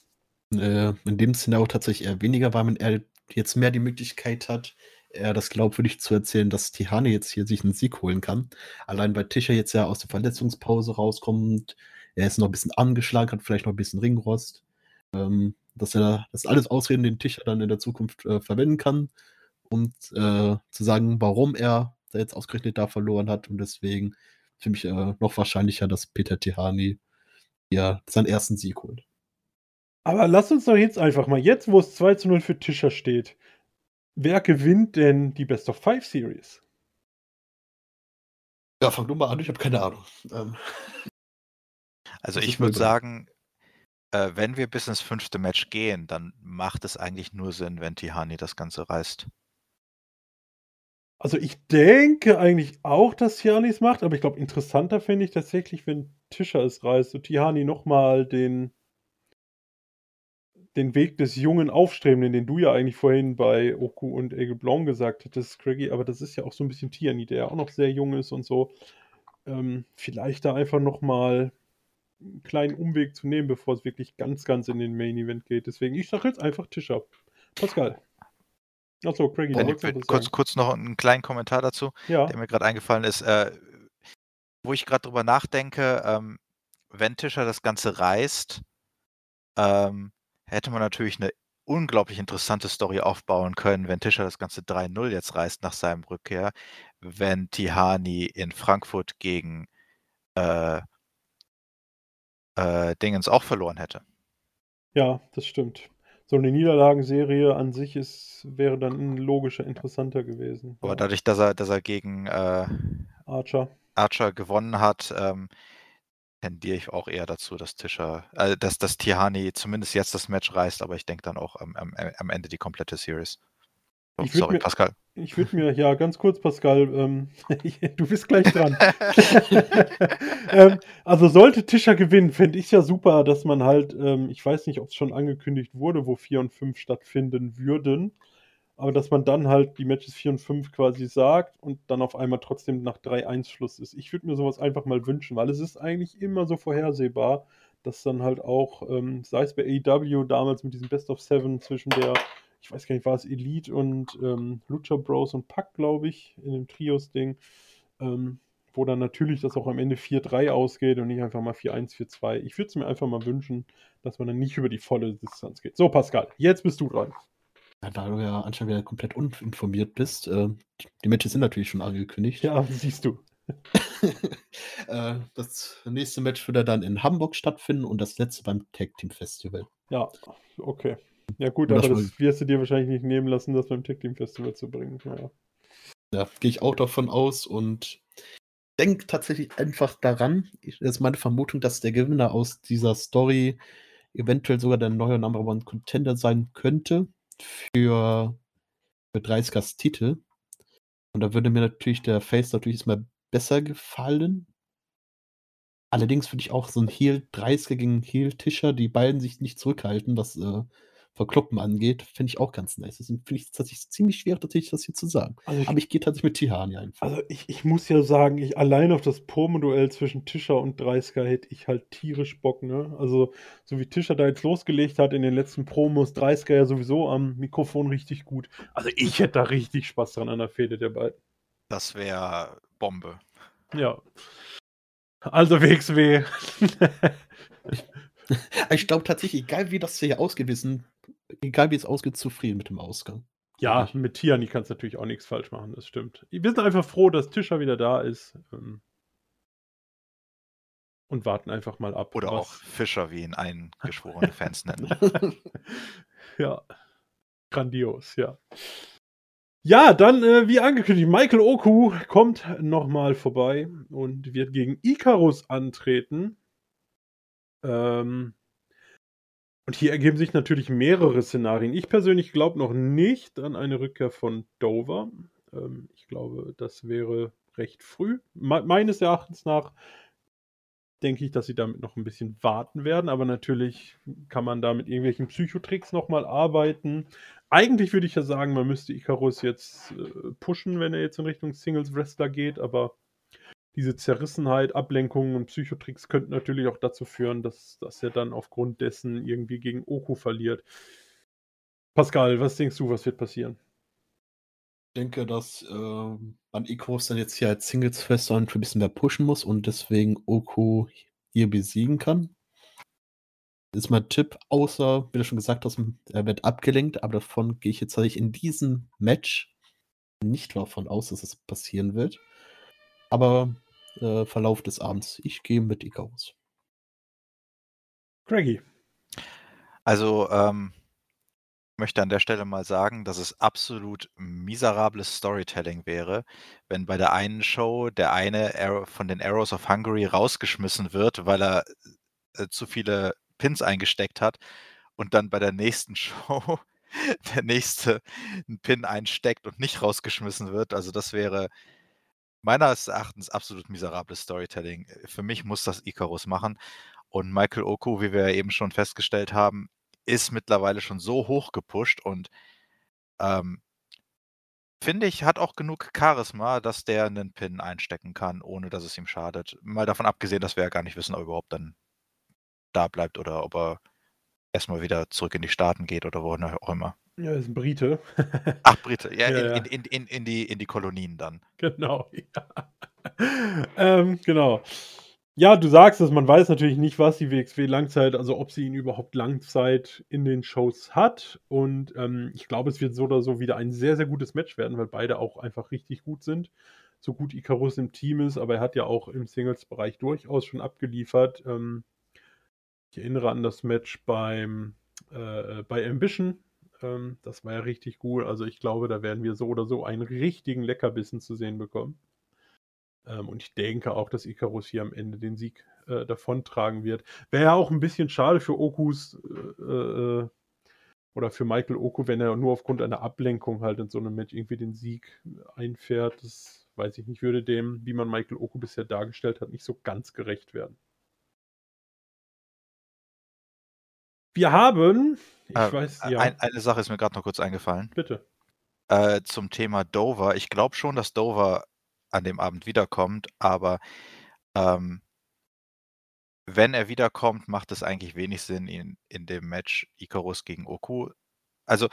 Äh, in dem Szenario tatsächlich eher weniger, weil man eher jetzt mehr die Möglichkeit hat, eher das glaubwürdig zu erzählen, dass Tihane jetzt hier sich einen Sieg holen kann. Allein weil Tischer jetzt ja aus der Verletzungspause rauskommt, er ist noch ein bisschen angeschlagen, hat vielleicht noch ein bisschen Ringrost. Ähm, dass er das alles Ausreden, den Tischer dann in der Zukunft äh, verwenden kann, um äh, zu sagen, warum er da jetzt ausgerechnet da verloren hat. Und deswegen für mich äh, noch wahrscheinlicher, dass Peter Tihani ja seinen ersten Sieg holt. Aber lass uns doch jetzt einfach mal, jetzt wo es 2 zu 0 für Tischer steht, wer gewinnt denn die Best of Five Series? Ja, fang du mal an, ich habe keine Ahnung. Ähm, Also ich würde sagen, äh, wenn wir bis ins fünfte Match gehen, dann macht es eigentlich nur Sinn, wenn Tihani das Ganze reißt. Also ich denke eigentlich auch, dass Tiani es macht, aber ich glaube, interessanter finde ich tatsächlich, wenn Tischer es reißt und Tihani nochmal den, den Weg des jungen Aufstrebenden, den du ja eigentlich vorhin bei Oku und Egel Blanc gesagt hättest, Craigie, aber das ist ja auch so ein bisschen Tiani, der ja auch noch sehr jung ist und so. Ähm, vielleicht da einfach nochmal einen kleinen Umweg zu nehmen, bevor es wirklich ganz, ganz in den Main Event geht. Deswegen, ich sage jetzt einfach Tischer. Pascal. Achso, Craigie, Wenn, was kurz, kurz noch einen kleinen Kommentar dazu, Ja, der mir gerade eingefallen ist. Äh, wo ich gerade drüber nachdenke, ähm, wenn Tischer das Ganze reißt, ähm, hätte man natürlich eine unglaublich interessante Story aufbauen können, wenn Tischer das Ganze 3-0 jetzt reißt nach seinem Rückkehr, wenn Tihani in Frankfurt gegen äh, äh, Dingens auch verloren hätte. Ja, das stimmt. So eine Niederlagenserie an sich ist wäre dann logischer, interessanter gewesen. Aber Ja. dadurch, dass er, dass er gegen äh, Archer. Archer gewonnen hat, ähm, tendiere ich auch eher dazu, dass Tischer, äh, dass, dass Tihani zumindest jetzt das Match reißt, aber ich denke dann auch am, am, am Ende die komplette Series. Würd sorry, mir- Pascal. Ich würde mir, ja, ganz kurz, Pascal, ähm, *laughs* du bist gleich dran. *laughs* ähm, also sollte Tischer gewinnen, fände ich ja super, dass man halt, ähm, ich weiß nicht, ob es schon angekündigt wurde, wo 4 und 5 stattfinden würden, aber dass man dann halt die Matches 4 und 5 quasi sagt und dann auf einmal trotzdem nach 3-1 Schluss ist. Ich würde mir sowas einfach mal wünschen, weil es ist eigentlich immer so vorhersehbar, dass dann halt auch, ähm, sei es bei AEW damals mit diesem Best of Seven zwischen der ich weiß gar nicht, war es Elite und ähm, Lucha Bros und Pack, glaube ich, in dem Trios-Ding, ähm, wo dann natürlich das auch am Ende 4-3 ausgeht und nicht einfach mal 4-1, 4-2. Ich würde es mir einfach mal wünschen, dass man dann nicht über die volle Distanz geht. So, Pascal, jetzt bist du dran. Ja, da du ja anscheinend wieder komplett uninformiert bist, äh, die Matches sind natürlich schon angekündigt. Ja, siehst du. *laughs* äh, das nächste Match würde dann in Hamburg stattfinden und das letzte beim Tag Team Festival. Ja, okay. Ja, gut, Und aber das wirst du dir wahrscheinlich nicht nehmen lassen, das beim Tech Team Festival zu bringen. Ja. Ja, gehe ich auch davon aus und denke tatsächlich einfach daran, ich, das ist meine Vermutung, dass der Gewinner aus dieser Story eventuell sogar der neue Number One Contender sein könnte für, für 30ers Titel. Und da würde mir natürlich der Face natürlich erstmal besser gefallen. Allerdings würde ich auch so ein Heel 30er gegen Heel Tischer, die beiden sich nicht zurückhalten, was äh, Verkloppen angeht, finde ich auch ganz nice. Deswegen finde ich es tatsächlich ziemlich schwer, tatsächlich das hier zu sagen. Also ich, Aber ich gehe tatsächlich mit Tihani einfach. Also ich, ich muss ja sagen, ich allein auf das Promo-Duell zwischen Tischer und Dreisker hätte ich halt tierisch Bock, ne? Also, so wie Tischer da jetzt losgelegt hat in den letzten Promos, Dreisker ja sowieso am Mikrofon richtig gut. Also ich hätte da richtig Spaß dran an der Fehde der beiden. Das wäre Bombe. Ja. Also WXW. *laughs* Ich glaube tatsächlich, egal wie das hier sind, egal wie es ausgeht, zufrieden mit dem Ausgang. ja, Wirklich. mit Tiani kannst du natürlich auch nichts falsch machen, das stimmt. Wir sind einfach froh, dass Tischer wieder da ist. ähm, Und warten einfach mal ab. Oder auch Fischer, wie ihn eingeschworene Fans nennen. *laughs* Ja, grandios, ja. Ja, dann, äh, wie angekündigt, Michael Oku kommt nochmal vorbei und wird gegen Icarus antreten. Ähm, und hier ergeben sich natürlich mehrere Szenarien. Ich persönlich glaube noch nicht an eine Rückkehr von Dover. Ähm, ich glaube, das wäre recht früh. Me meines Erachtens nach denke ich, dass sie damit noch ein bisschen warten werden, aber natürlich kann man da mit irgendwelchen Psychotricks nochmal arbeiten. Eigentlich würde ich ja sagen, man müsste Icarus jetzt äh, pushen, wenn er jetzt in Richtung Singles Wrestler geht, aber diese Zerrissenheit, Ablenkungen und Psychotricks könnten natürlich auch dazu führen, dass, dass er dann aufgrund dessen irgendwie gegen Oku verliert. Pascal, was denkst du, was wird passieren? Ich denke, dass ähm, man Ecos dann jetzt hier als Singles fest ein bisschen mehr pushen muss und deswegen Oku hier besiegen kann. Das ist mein Tipp, außer, wie du schon gesagt hast, er wird abgelenkt, aber davon gehe ich jetzt tatsächlich in diesem Match nicht davon aus, dass es passieren wird. Aber äh, Verlauf des Abends, ich gehe mit Icarus. Craigie. Also, ähm, möchte an der Stelle mal sagen, dass es absolut miserables Storytelling wäre, wenn bei der einen Show der eine von den Arrows of Hungary rausgeschmissen wird, weil er äh, zu viele Pins eingesteckt hat und dann bei der nächsten *laughs* Show der nächste einen Pin einsteckt und nicht rausgeschmissen wird. Also das wäre meines Erachtens absolut miserables Storytelling. Für mich muss das Icarus machen. Und Michael Oku, wie wir eben schon festgestellt haben, ist mittlerweile schon so hoch gepusht und ähm, finde ich, hat auch genug Charisma, dass der einen Pin einstecken kann, ohne dass es ihm schadet. Mal davon abgesehen, dass wir ja gar nicht wissen, ob er überhaupt dann da bleibt oder ob er erstmal wieder zurück in die Staaten geht oder wohin auch immer. Ja, ist ein Brite. Ach, Brite, ja, *laughs* ja. In, in, in, in, die, in die Kolonien dann. Genau, *laughs* ja. ähm, genau. Ja, du sagst es, man weiß natürlich nicht, was die WXW Langzeit, also ob sie ihn überhaupt Langzeit in den Shows hat. Und ähm, ich glaube, es wird so oder so wieder ein sehr, sehr gutes Match werden, weil beide auch einfach richtig gut sind. So gut Icarus im Team ist, aber er hat ja auch im Singles-Bereich durchaus schon abgeliefert. Ähm, ich erinnere an das Match beim äh, bei Ambition. Ähm, das war ja richtig gut. Also ich glaube, da werden wir so oder so einen richtigen Leckerbissen zu sehen bekommen. Ähm, und ich denke auch, dass Icarus hier am Ende den Sieg äh, davontragen wird. Wäre ja auch ein bisschen schade für Okus äh, äh, oder für Michael Oku, wenn er nur aufgrund einer Ablenkung halt in so einem Match irgendwie den Sieg einfährt. Das weiß ich nicht, würde dem, wie man Michael Oku bisher dargestellt hat, nicht so ganz gerecht werden. Wir haben, ich Äh, weiß, ja, ein, eine Sache ist mir gerade noch kurz eingefallen. bitte. Äh, zum Thema Dover. Ich glaube schon, dass Dover an dem Abend wiederkommt, aber ähm, wenn er wiederkommt, macht es eigentlich wenig Sinn, ihn in dem Match Icarus gegen Oku. Also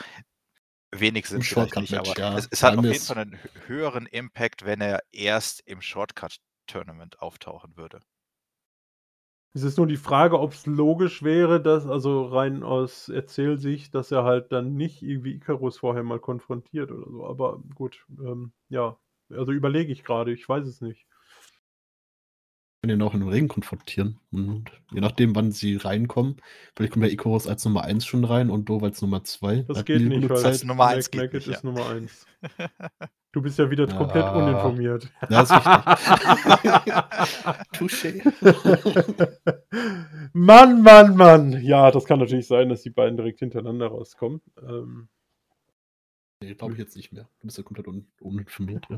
wenig Sinn Im vielleicht nicht, aber ja. es, es hat auf jeden Fall einen hö- höheren Impact, wenn er erst im Shortcut-Tournament auftauchen würde. Es ist nur die Frage, ob es logisch wäre, dass, also rein aus Erzählsicht, dass er halt dann nicht irgendwie Icarus vorher mal konfrontiert oder so. Aber gut, ähm, ja. Also überlege ich gerade, ich weiß es nicht. können ihn auch in den Ring konfrontieren. Und je nachdem, wann sie reinkommen, vielleicht kommt der Icarus als Nummer 1 schon rein und Dove als Nummer 2. Das geht nicht, weil Zeit. Nummer eins Mac geht Mackett nicht, ist ja. Nummer 1. *laughs* Du bist ja wieder komplett Ja. uninformiert. Ja, ist richtig. *laughs* Touché. Mann, Mann, Mann. Ja, das kann natürlich sein, dass die beiden direkt hintereinander rauskommen. Ähm, nee, glaube ich jetzt nicht mehr. Du bist ja komplett un uninformiert. *laughs*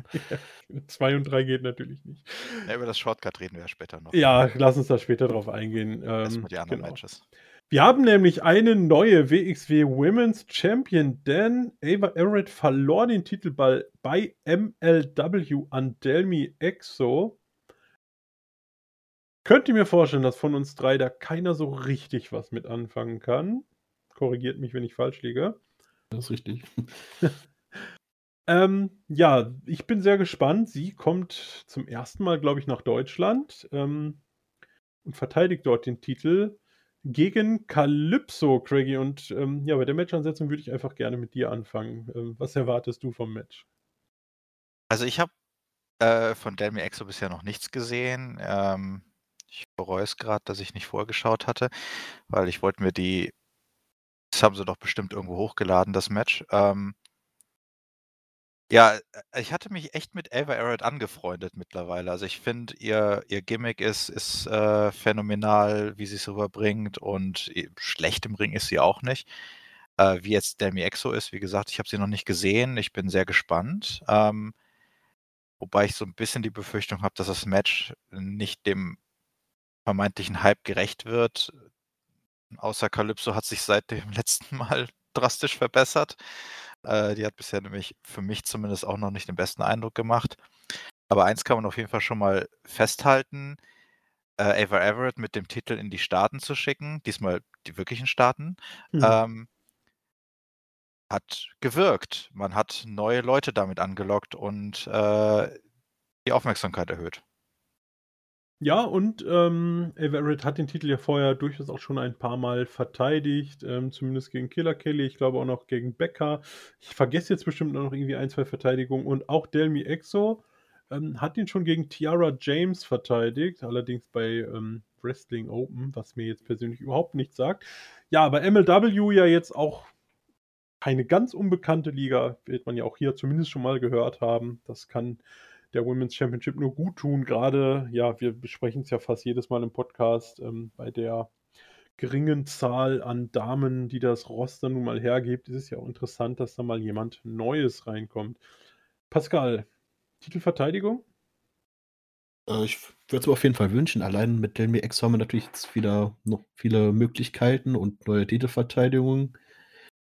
Ja. 2 und 3 geht natürlich nicht. Ja, über das Shortcut reden wir ja später noch. Ja, lass uns da später drauf eingehen. Ähm, Erstmal die anderen genau. Matches. Wir haben nämlich eine neue WXW Women's Champion, denn Ava Everett verlor den Titel bei, bei MLW an Delmi Exo. Könnt ihr mir vorstellen, dass von uns drei da keiner so richtig was mit anfangen kann? Korrigiert mich, wenn ich falsch liege. Das ist richtig. *laughs* Ähm, ja, ich bin sehr gespannt. Sie kommt zum ersten Mal, glaube ich, nach Deutschland ähm, und verteidigt dort den Titel gegen Calypso, Craigie. Und ähm, ja, bei der Matchansetzung würde ich einfach gerne mit dir anfangen. Ähm, was erwartest du vom Match? Also ich habe äh, von Delmi Exo bisher noch nichts gesehen. Ähm, ich bereue es gerade, dass ich nicht vorgeschaut hatte, weil ich wollte mir die, das haben sie doch bestimmt irgendwo hochgeladen, das Match. Ähm, ja, äh, ich hatte mich echt mit Ava Arrett angefreundet mittlerweile. Also ich finde, ihr, ihr Gimmick ist, ist äh, phänomenal, wie sie es rüberbringt und schlecht im Ring ist sie auch nicht. Äh, wie jetzt Delmi Exo ist, wie gesagt, ich habe sie noch nicht gesehen. Ich bin sehr gespannt. Ähm, Wobei ich so ein bisschen die Befürchtung habe, dass das Match nicht dem vermeintlichen Hype gerecht wird. Außer Calypso hat sich seit dem *laughs* letzten Mal drastisch verbessert. Äh, die hat bisher nämlich für mich zumindest auch noch nicht den besten Eindruck gemacht. Aber eins kann man auf jeden Fall schon mal festhalten. Äh, Ava Everett mit dem Titel in die Staaten zu schicken, diesmal die wirklichen Staaten, Hm. ähm, hat gewirkt. Man hat neue Leute damit angelockt und äh, die Aufmerksamkeit erhöht. Ja, und ähm, Everett hat den Titel ja vorher durchaus auch schon ein paar Mal verteidigt, ähm, zumindest gegen Killer Kelly, ich glaube auch noch gegen Becker. Ich vergesse jetzt bestimmt noch irgendwie ein, zwei Verteidigungen. Und auch Delmi Exo ähm, hat ihn schon gegen Tiara James verteidigt, allerdings bei ähm, Wrestling Open, was mir jetzt persönlich überhaupt nichts sagt. Ja, aber MLW ja jetzt auch keine ganz unbekannte Liga, wird man ja auch hier zumindest schon mal gehört haben. Das kann der Women's Championship nur gut tun. Gerade, ja, wir besprechen es ja fast jedes Mal im Podcast, ähm, bei der geringen Zahl an Damen, die das Roster nun mal hergibt, ist es ja auch interessant, dass da mal jemand Neues reinkommt. Pascal, Titelverteidigung? Äh, ich würde es mir auf jeden Fall wünschen. Allein mit Delmi X haben wir natürlich jetzt wieder noch viele Möglichkeiten und neue Titelverteidigungen.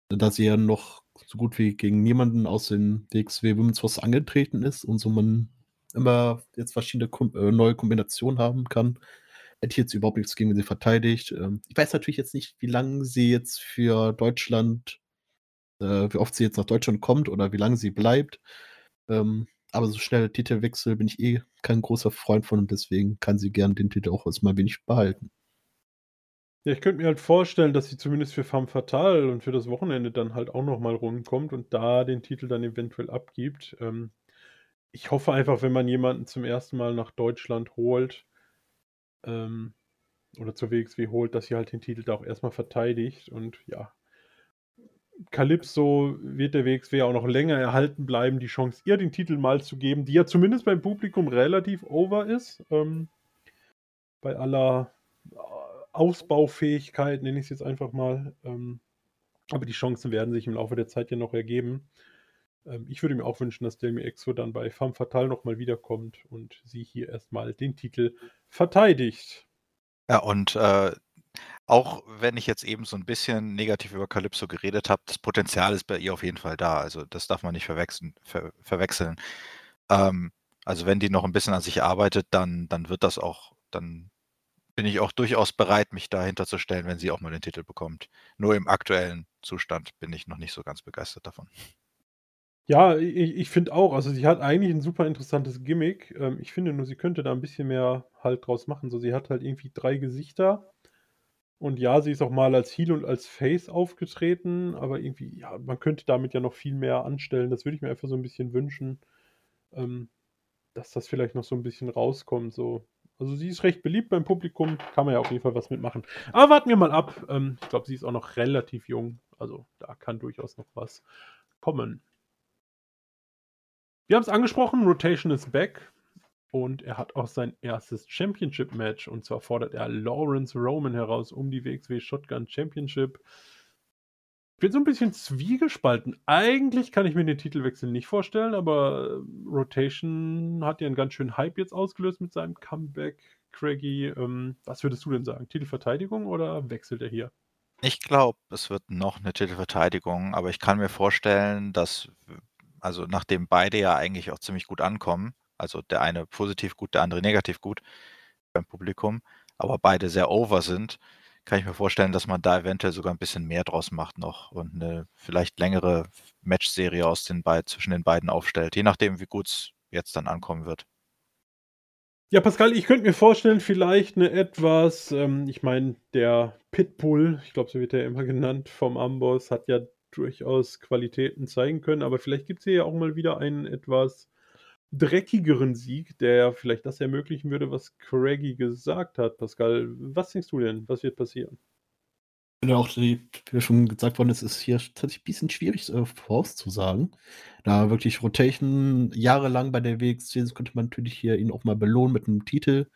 Da sie ja noch so gut wie gegen niemanden aus den DXW Women's Force angetreten ist und so man immer jetzt verschiedene Kom äh, neue Kombinationen haben kann, hätte ich jetzt überhaupt nichts gegen sie verteidigt. Ähm, ich weiß natürlich jetzt nicht, wie lange sie jetzt für Deutschland, äh, wie oft sie jetzt nach Deutschland kommt oder wie lange sie bleibt. Ähm, aber so schnelle Titelwechsel bin ich eh kein großer Freund von und deswegen kann sie gern den Titel auch erstmal wenig behalten. Ja, ich könnte mir halt vorstellen, dass sie zumindest für Femme Fatale und für das Wochenende dann halt auch nochmal rumkommt und da den Titel dann eventuell abgibt. Ähm, ich hoffe einfach, wenn man jemanden zum ersten Mal nach Deutschland holt, ähm, oder zur WXW holt, dass sie halt den Titel da auch erstmal verteidigt. Und ja, Calypso wird der WXW auch noch länger erhalten bleiben, die Chance, ihr den Titel mal zu geben, die ja zumindest beim Publikum relativ over ist. Ähm, bei aller Ausbaufähigkeit, nenne ich es jetzt einfach mal. Ähm, aber die Chancen werden sich im Laufe der Zeit ja noch ergeben. Ähm, ich würde mir auch wünschen, dass Delmi Exo dann bei Femme Fatale nochmal wiederkommt und sie hier erstmal den Titel verteidigt. Ja, und äh, auch wenn ich jetzt eben so ein bisschen negativ über Calypso geredet habe, das Potenzial ist bei ihr auf jeden Fall da. Also das darf man nicht verwechseln. Ver verwechseln. Ähm, also wenn die noch ein bisschen an sich arbeitet, dann, dann wird das auch, dann bin ich auch durchaus bereit, mich dahinter zu stellen, wenn sie auch mal den Titel bekommt. Nur im aktuellen Zustand bin ich noch nicht so ganz begeistert davon. Ja, ich, ich finde auch. Also sie hat eigentlich ein super interessantes Gimmick. Ähm, ich finde nur, sie könnte da ein bisschen mehr halt draus machen. So, sie hat halt irgendwie drei Gesichter. Und ja, sie ist auch mal als Heel und als Face aufgetreten, aber irgendwie, ja, man könnte damit ja noch viel mehr anstellen. Das würde ich mir einfach so ein bisschen wünschen, ähm, dass das vielleicht noch so ein bisschen rauskommt. So. Also sie ist recht beliebt beim Publikum, kann man ja auf jeden Fall was mitmachen. Aber warten wir mal ab. Ähm, ich glaube, sie ist auch noch relativ jung. Also da kann durchaus noch was kommen. Wir haben es angesprochen, Rotation ist back. Und er hat auch sein erstes Championship-Match. Und zwar fordert er Lawrence Roman heraus um die WXW Shotgun Championship. Ich bin so ein bisschen zwiegespalten. Eigentlich kann ich mir den Titelwechsel nicht vorstellen, aber Rotation hat ja einen ganz schönen Hype jetzt ausgelöst mit seinem Comeback. Craigie, ähm, was würdest du denn sagen? Titelverteidigung oder wechselt er hier? Ich glaube, es wird noch eine Titelverteidigung, aber ich kann mir vorstellen, dass also nachdem beide ja eigentlich auch ziemlich gut ankommen, also der eine positiv gut, der andere negativ gut beim Publikum, aber beide sehr over sind, kann ich mir vorstellen, dass man da eventuell sogar ein bisschen mehr draus macht noch und eine vielleicht längere Matchserie aus den beiden, zwischen den beiden aufstellt, je nachdem, wie gut es jetzt dann ankommen wird. Ja, Pascal, ich könnte mir vorstellen, vielleicht eine etwas, ähm, ich meine, der Pitbull, ich glaube, so wird er immer *laughs* genannt, vom Amboss, hat ja durchaus Qualitäten zeigen können, aber vielleicht gibt es hier ja auch mal wieder einen etwas dreckigeren Sieg, der vielleicht das ermöglichen würde, was Craigie gesagt hat. Pascal, was denkst du denn? Was wird passieren? Ja, auch wie schon gesagt worden ist, ist hier tatsächlich ein bisschen schwierig äh, vorauszusagen. Da wirklich Rotation jahrelang bei der WXC könnte man natürlich hier ihn auch mal belohnen mit einem Titel.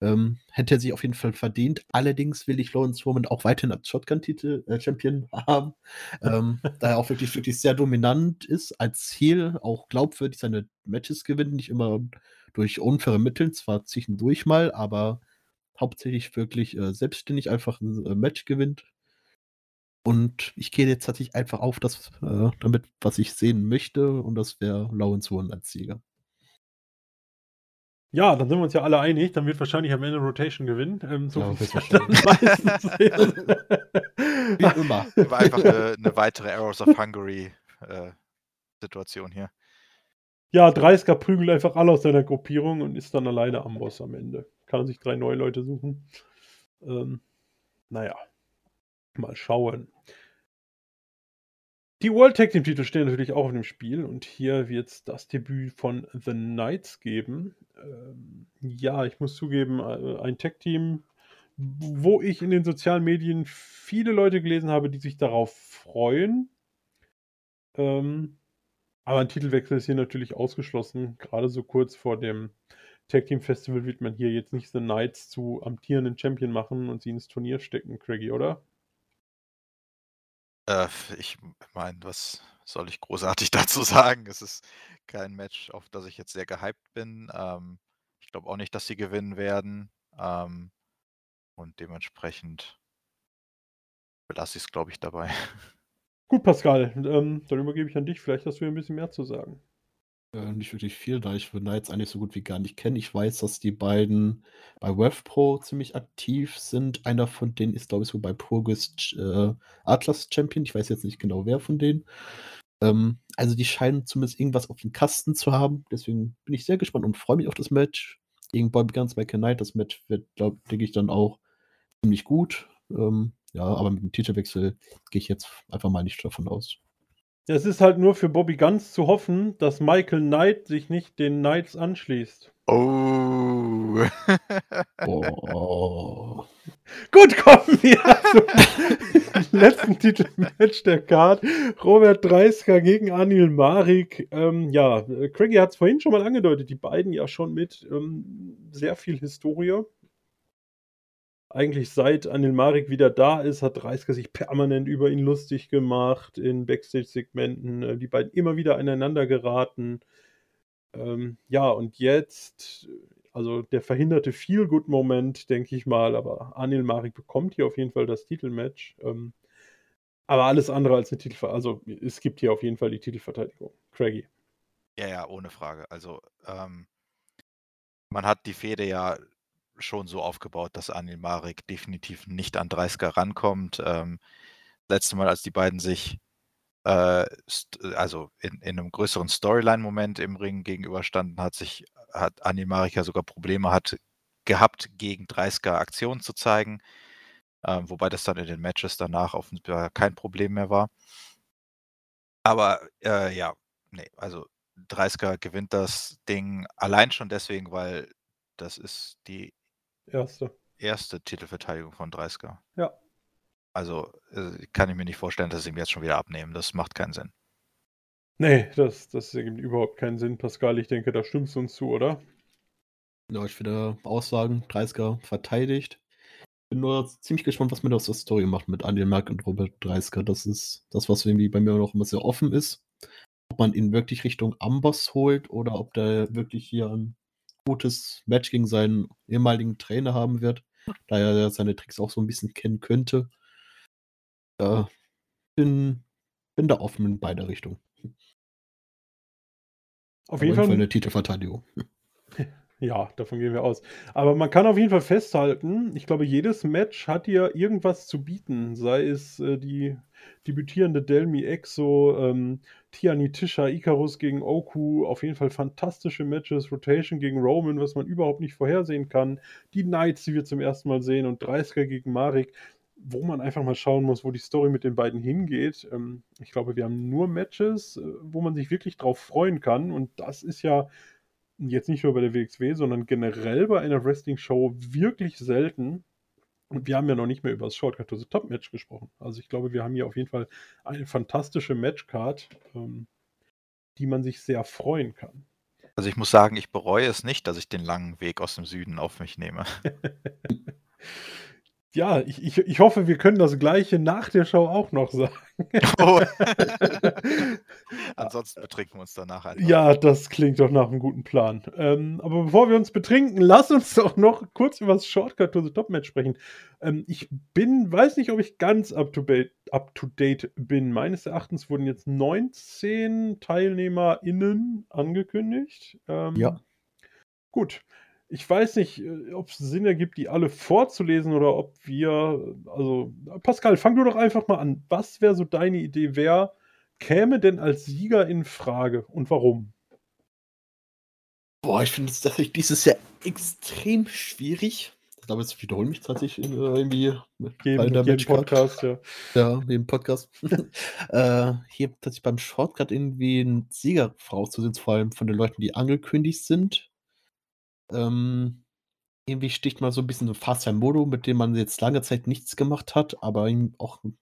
Ähm, hätte er sich auf jeden Fall verdient. Allerdings will ich Lawrence Roman auch weiterhin als Shotgun-Titel äh, *laughs* haben, ähm, da er auch wirklich, wirklich sehr dominant ist als Heel, auch glaubwürdig seine Matches gewinnt, nicht immer durch unfaire Mittel, zwar zwischendurch mal, aber hauptsächlich wirklich äh, selbstständig einfach ein äh, Match gewinnt. Und ich gehe jetzt tatsächlich einfach auf das, äh, damit, was ich sehen möchte, und das wäre Lawrence Roman als Sieger. Ja, dann sind wir uns ja alle einig. Dann wird wahrscheinlich am Ende Rotation gewinnen. Ähm, so Ja, wie es ja höchstwahrscheinlich. dann meistens ist. Wie immer. *laughs* War einfach eine, eine weitere Arrows of Hungary äh, Situation hier. Ja, 30er prügelt einfach alle aus seiner Gruppierung und ist dann alleine am Boss am Ende. Kann sich drei neue Leute suchen. Ähm, naja, mal schauen. Die World Tag Team Titel stehen natürlich auch auf dem Spiel und hier wird es das Debüt von The Knights geben. Ähm, ja, ich muss zugeben, äh, ein Tag Team, wo ich in den sozialen Medien viele Leute gelesen habe, die sich darauf freuen. Ähm, aber ein Titelwechsel ist hier natürlich ausgeschlossen. Gerade so kurz vor dem Tag Team Festival wird man hier jetzt nicht The Knights zu amtierenden Champion machen und sie ins Turnier stecken, Craigie, oder? Äh, ich meine, was soll ich großartig *laughs* dazu sagen? Es ist kein Match, auf das ich jetzt sehr gehypt bin. Ähm, ich glaube auch nicht, dass sie gewinnen werden. Ähm, und dementsprechend belasse ich es, glaube ich, dabei. *laughs* Gut, Pascal, ähm, dann übergebe ich an dich. Vielleicht hast du ein bisschen mehr zu sagen. Äh, nicht wirklich viel, da ich Knights eigentlich so gut wie gar nicht kenne. Ich weiß, dass die beiden bei WebPro ziemlich aktiv sind. Einer von denen ist, glaube ich, so bei Progress äh, Atlas Champion. Ich weiß jetzt nicht genau, wer von denen. Ähm, also die scheinen zumindest irgendwas auf dem Kasten zu haben. Deswegen bin ich sehr gespannt und freue mich auf das Match. Gegen Boy Guns by Knight. Das Match wird, glaube denke ich, dann auch ziemlich gut. Ähm, ja, aber mit dem Titelwechsel gehe ich jetzt einfach mal nicht davon aus. Es ist halt nur für Bobby Guns zu hoffen, dass Michael Knight sich nicht den Knights anschließt. Oh. *laughs* Oh. Gut, kommen wir zum *laughs* letzten Titelmatch der Card. Robert Dreisker gegen Anil Marik. Ähm, ja, Craigie hat es vorhin schon mal angedeutet, die beiden ja schon mit ähm, sehr viel Historie. Eigentlich seit Anil Marik wieder da ist, hat Dreisker sich permanent über ihn lustig gemacht in Backstage-Segmenten. Äh, die beiden immer wieder aneinander geraten. Ähm, ja, und jetzt also der verhinderte Feel-Good-Moment, denke ich mal, aber Anil Marik bekommt hier auf jeden Fall das Titelmatch. Ähm, aber alles andere als eine Titelverteidigung. Also es gibt hier auf jeden Fall die Titelverteidigung. Craigie. Ja, ja, ohne Frage. Also ähm, man hat die Fehde ja schon so aufgebaut, dass Anil Marik definitiv nicht an 30er rankommt. Ähm, letzte Mal, als die beiden sich äh, also in, in einem größeren Storyline-Moment im Ring gegenüberstanden, hat sich hat Animarika sogar Probleme hat gehabt, gegen 30er Aktionen zu zeigen. Ähm, wobei das dann in den Matches danach offenbar kein Problem mehr war. Aber äh, ja, nee, also 30er gewinnt das Ding allein schon deswegen, weil das ist die erste, erste Titelverteidigung von 30er. Ja. Also äh, kann ich mir nicht vorstellen, dass sie ihm jetzt schon wieder abnehmen. Das macht keinen Sinn. Nee, das, das ergibt überhaupt keinen Sinn, Pascal. Ich denke, da stimmst du uns zu, oder? Ja, ich würde Aussagen, 30er verteidigt. Bin nur ziemlich gespannt, was man aus der Story macht mit Andy Merck und Robert 30er. Das ist das, was irgendwie bei mir noch immer sehr offen ist. Ob man ihn wirklich Richtung Amboss holt oder ob der wirklich hier ein gutes Match gegen seinen ehemaligen Trainer haben wird, da er seine Tricks auch so ein bisschen kennen könnte. Ja, bin, bin da offen in beide Richtungen. Auf jeden Fall eine Titelverteidigung. *laughs* Ja, davon gehen wir aus. Aber man kann auf jeden Fall festhalten, ich glaube, jedes Match hat dir irgendwas zu bieten. Sei es äh, die debütierende Delmi Exo, ähm, Tiani Tisha, Icarus gegen Oku, auf jeden Fall fantastische Matches, Rotation gegen Roman, was man überhaupt nicht vorhersehen kann. Die Knights, die wir zum ersten Mal sehen und 30er gegen Marik wo man einfach mal schauen muss, wo die Story mit den beiden hingeht. Ähm, ich glaube, wir haben nur Matches, äh, wo man sich wirklich drauf freuen kann. Und das ist ja jetzt nicht nur bei der WXW, sondern generell bei einer Wrestling-Show wirklich selten. Und wir haben ja noch nicht mehr über das Shortcut to the Top Match gesprochen. Also ich glaube, wir haben hier auf jeden Fall eine fantastische Matchcard, ähm, die man sich sehr freuen kann. Also ich muss sagen, ich bereue es nicht, dass ich den langen Weg aus dem Süden auf mich nehme. *laughs* Ja, ich, ich, ich hoffe, wir können das Gleiche nach der Show auch noch sagen. Oh. *laughs* *laughs* Ansonsten betrinken wir uns danach einfach. Ja, das klingt doch nach einem guten Plan. Ähm, aber bevor wir uns betrinken, lass uns doch noch kurz über das Shortcut to the Top Match sprechen. Ähm, ich bin, weiß nicht, ob ich ganz up to, up to date bin. Meines Erachtens wurden jetzt 19 TeilnehmerInnen angekündigt. Ähm, ja. Gut ich weiß nicht, äh, ob es Sinn ergibt, die alle vorzulesen oder ob wir, also Pascal, fang du doch einfach mal an. Was wäre so deine Idee? Wer käme denn als Sieger in Frage und warum? Boah, ich finde es tatsächlich dieses Jahr extrem schwierig. Ich glaube, jetzt wiederhole mich tatsächlich äh, irgendwie jeden, bei der jeden Podcast, ja. Ja, im Podcast. *laughs* äh, hier tatsächlich beim Shortcut irgendwie einen Sieger vorauszusehen, vor allem von den Leuten, die angekündigt sind. Ähm, irgendwie sticht mal so ein bisschen Fast Modo, mit dem man jetzt lange Zeit nichts gemacht hat, aber auch 'n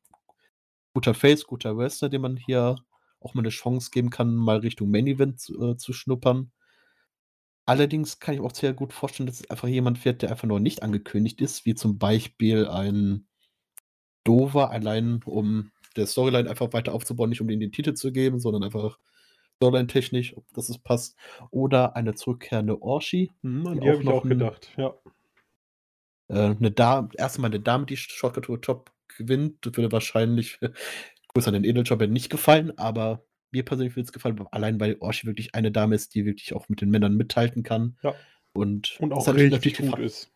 guter Face, guter Wrestler, dem man hier auch mal eine Chance geben kann, mal Richtung Main Event zu äh, zu schnuppern. Allerdings kann ich mir auch sehr gut vorstellen, dass es einfach jemand wird, der einfach noch nicht angekündigt ist, wie zum Beispiel ein Dover, allein um der Storyline einfach weiter aufzubauen, nicht um den Titel zu geben, sondern einfach Storyline-technisch, ob das passt. Oder eine zurückkehrende Orshi. Mhm, an die, die habe ich auch gedacht, ja. Äh, eine Dame, erstmal eine Dame, die Shortcut Top gewinnt. Das würde wahrscheinlich *laughs* größer an den Edeljob nicht gefallen, aber mir persönlich würde es gefallen, allein weil Orshi wirklich eine Dame ist, die wirklich auch mit den Männern mithalten kann. Ja. Und, und auch richtig gut ist.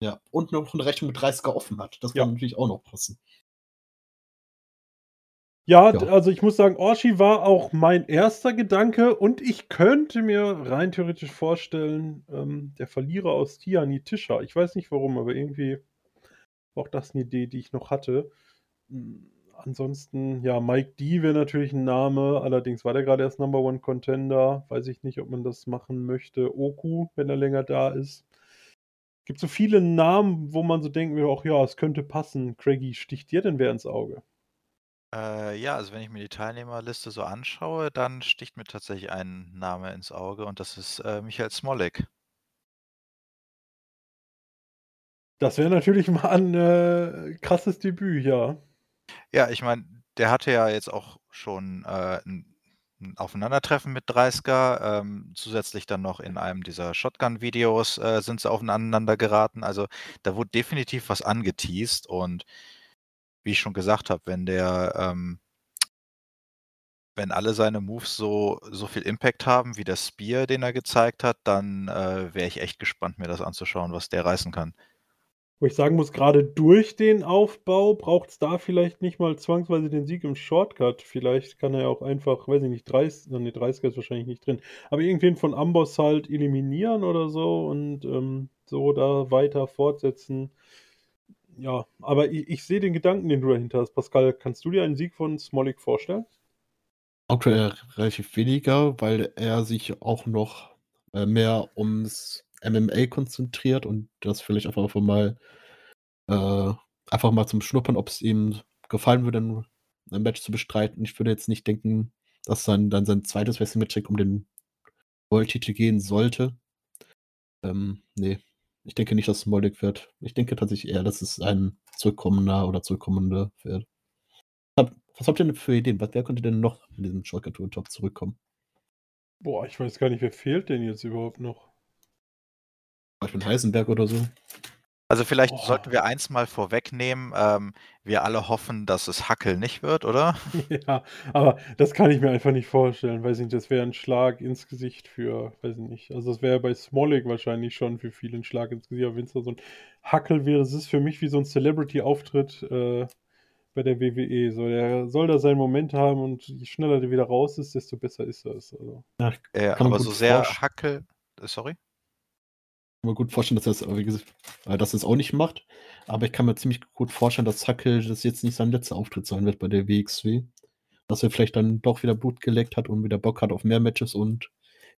Ja, und noch eine Rechnung mit 30er offen hat. Das ja. kann natürlich auch noch passen. Ja, ja, also ich muss sagen, Orshi war auch mein erster Gedanke und ich könnte mir rein theoretisch vorstellen, ähm, der Verlierer aus Tiani Tischer. Ich weiß nicht warum, aber irgendwie war auch das eine Idee, die ich noch hatte. Hm, ansonsten, ja, Mike D wäre natürlich ein Name, allerdings war der gerade erst Number One Contender. Weiß ich nicht, ob man das machen möchte. Oku, wenn er länger da ist. Gibt so viele Namen, wo man so denken will, ach ja, es könnte passen. Craigie, sticht dir denn wer ins Auge? Äh, ja, also wenn ich mir die Teilnehmerliste so anschaue, dann sticht mir tatsächlich ein Name ins Auge und das ist äh, Michael Smolik. Das wäre natürlich *laughs* mal ein äh, krasses Debüt, ja. Ja, ich meine, der hatte ja jetzt auch schon äh, ein, ein Aufeinandertreffen mit 30er. Ähm, zusätzlich dann noch in einem dieser Shotgun-Videos äh, sind sie aufeinander geraten. Also da wurde definitiv was angeteased und wie ich schon gesagt habe, wenn der, ähm, wenn alle seine Moves so, so viel Impact haben wie der Spear, den er gezeigt hat, dann äh, wäre ich echt gespannt, mir das anzuschauen, was der reißen kann. Wo ich sagen muss, gerade durch den Aufbau braucht es da vielleicht nicht mal zwangsweise den Sieg im Shortcut. Vielleicht kann er ja auch einfach, weiß ich nicht, 30, ne, 30er ist wahrscheinlich nicht drin, aber irgendwen von Amboss halt eliminieren oder so und ähm, so da weiter fortsetzen. Ja, aber ich, ich sehe den Gedanken, den du dahinter hast. Pascal, kannst du dir einen Sieg von Smolik vorstellen? Aktuell relativ weniger, weil er sich auch noch äh, mehr ums MMA konzentriert und das vielleicht einfach mal äh, einfach mal zum Schnuppern, ob es ihm gefallen würde, ein, Match zu bestreiten. Ich würde jetzt nicht denken, dass dann, dann sein zweites Wrestling-Match um den World-Titel gehen sollte. Ähm, nee, ich denke nicht, dass es Moldig wird. Ich denke tatsächlich eher, dass es ein zurückkommender oder zurückkommender wird. Was habt ihr denn für Ideen? wer könnte denn noch in diesem Shortcut-Top zurückkommen? Boah, ich weiß gar nicht, wer fehlt denn jetzt überhaupt noch? Beispiel Heisenberg oder so. Also vielleicht oh. sollten wir eins mal vorwegnehmen. Ähm, wir alle hoffen, dass es Hackel nicht wird, oder? *laughs* Ja, aber das kann ich mir einfach nicht vorstellen. Weiß nicht, das wäre ein Schlag ins Gesicht für, weiß ich nicht. Also das wäre bei Smolik wahrscheinlich schon für viele ein Schlag ins Gesicht. Aber wenn es da so ein Hackel wäre, das ist für mich wie so ein Celebrity-Auftritt äh, bei der WWE. So, der soll da seinen Moment haben und je schneller der wieder raus ist, desto besser ist das. Also. Ja, ja aber so sehr Hackel. Äh, sorry? Mir gut vorstellen, dass er das, äh, dass es auch nicht macht. Aber ich kann mir ziemlich gut vorstellen, dass Hackel das jetzt nicht sein letzter Auftritt sein wird bei der WXW. Dass er vielleicht dann doch wieder Blut geleckt hat und wieder Bock hat auf mehr Matches und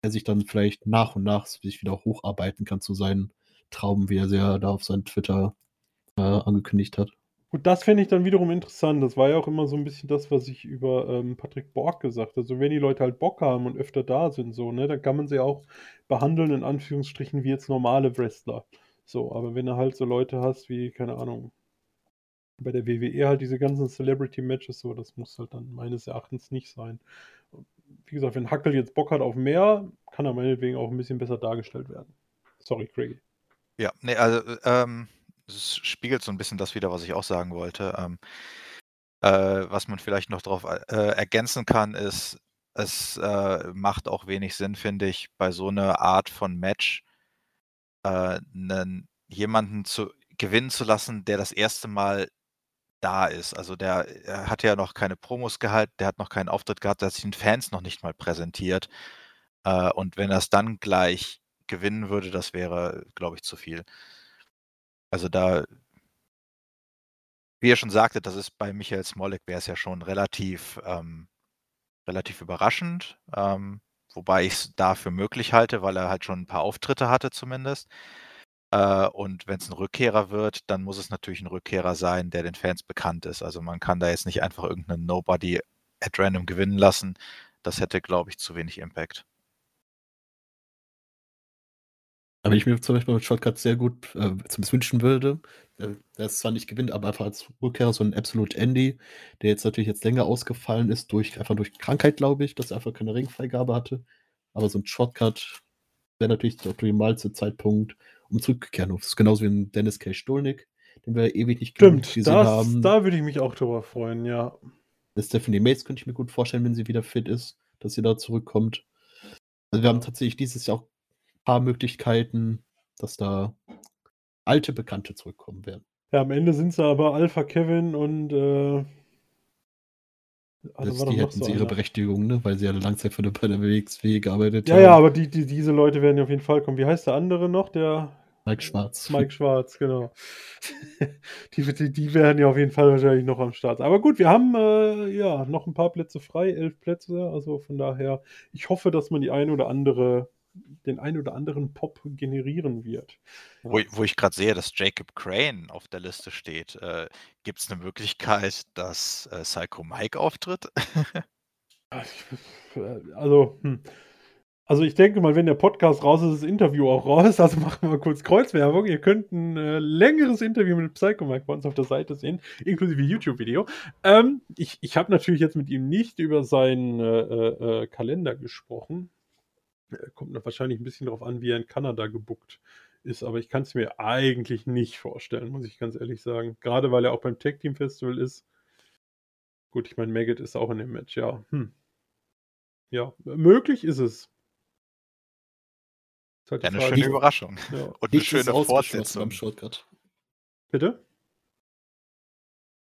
er sich dann vielleicht nach und nach sich wieder hocharbeiten kann zu seinen Trauben, wie er sehr da auf seinem Twitter äh, angekündigt hat. Gut, das fände ich dann wiederum interessant. Das war ja auch immer so ein bisschen das, was ich über ähm, Patrick Borg gesagt habe. Also wenn die Leute halt Bock haben und öfter da sind, so, ne, dann kann man sie auch behandeln, in Anführungsstrichen, wie jetzt normale Wrestler. So, aber wenn du halt so Leute hast wie, keine Ahnung, bei der WWE halt diese ganzen Celebrity-Matches, so, das muss halt dann meines Erachtens nicht sein. Wie gesagt, wenn Hackel jetzt Bock hat auf mehr, kann er meinetwegen auch ein bisschen besser dargestellt werden. Sorry, Craigie. Ja, nee, also ähm, es spiegelt so ein bisschen das wieder, was ich auch sagen wollte. Ähm, äh, was man vielleicht noch darauf äh, ergänzen kann, ist, es äh, macht auch wenig Sinn, finde ich, bei so einer Art von Match äh, 'nen jemanden zu gewinnen zu lassen, der das erste Mal da ist. Also, der er hat ja noch keine Promos gehalten, der hat noch keinen Auftritt gehabt, der hat sich den Fans noch nicht mal präsentiert. Äh, und wenn er es dann gleich gewinnen würde, das wäre, glaube ich, zu viel. Also da wie ihr schon sagtet, das ist bei Michael Smolik wäre es ja schon relativ, ähm, relativ überraschend, ähm, wobei ich es dafür möglich halte, weil er halt schon ein paar Auftritte hatte zumindest. Äh, und wenn es ein Rückkehrer wird, dann muss es natürlich ein Rückkehrer sein, der den Fans bekannt ist. Also man kann da jetzt nicht einfach irgendeinen Nobody at random gewinnen lassen. Das hätte, glaube ich, zu wenig Impact. Aber ich mir zum Beispiel mit Shortcut sehr gut äh, zumindest wünschen würde, äh, der es zwar nicht gewinnt, aber einfach als Rückkehrer so ein Absolute Andy, der jetzt natürlich jetzt länger ausgefallen ist, durch, einfach durch Krankheit, glaube ich, dass er einfach keine Ringfreigabe hatte. Aber so ein Shortcut wäre natürlich der optimalste Zeitpunkt, um zurückzukehren. Das ist genauso wie ein Dennis K. Stolnik, den wir ewig nicht Stimmt, gesehen das, haben. Da würde ich mich auch drüber freuen, ja. Stephanie Mates könnte ich mir gut vorstellen, wenn sie wieder fit ist, dass sie da zurückkommt. Also wir haben tatsächlich dieses Jahr auch paar Möglichkeiten, dass da alte Bekannte zurückkommen werden. Ja, am Ende sind sie aber Alpha Kevin und äh, also die hätten so sie ihre Berechtigung, ne? weil sie ja Langzeit für bei der WXW gearbeitet ja, haben. Ja, ja, aber die, die, diese Leute werden ja auf jeden Fall kommen. Wie heißt der andere noch? Der Mike Schwarz. *laughs* Mike Schwarz, genau. die, die, die werden ja auf jeden Fall wahrscheinlich noch am Start. Aber gut, wir haben äh, ja noch ein paar Plätze frei, elf Plätze. Also von daher, ich hoffe, dass man die ein oder andere, den ein oder anderen Pop generieren wird. Wo, wo ich gerade sehe, dass Jacob Crane auf der Liste steht, äh, gibt es eine Möglichkeit, dass äh, Psycho Mike auftritt? *laughs* also, hm. Also ich denke mal, wenn der Podcast raus ist, ist das Interview auch raus. Also *laughs* machen wir kurz Kreuzwerbung. Ihr könnt ein äh, längeres Interview mit Psycho Mike bei uns auf der Seite sehen, inklusive YouTube-Video. Ähm, ich ich habe natürlich jetzt mit ihm nicht über seinen äh, äh, äh Kalender gesprochen. Äh, kommt noch wahrscheinlich ein bisschen darauf an, wie er in Kanada gebuckt ist, aber ich kann es mir eigentlich nicht vorstellen, muss ich ganz ehrlich sagen. Gerade weil er auch beim Tag Team Festival ist. Gut, ich meine, Maggot ist auch in dem Match, ja. Hm. Ja, möglich ist es. Halt ja, eine schöne Überraschung. Ja. *laughs* Und eine schöne Fortsetzung. Beim Shortcut. Bitte?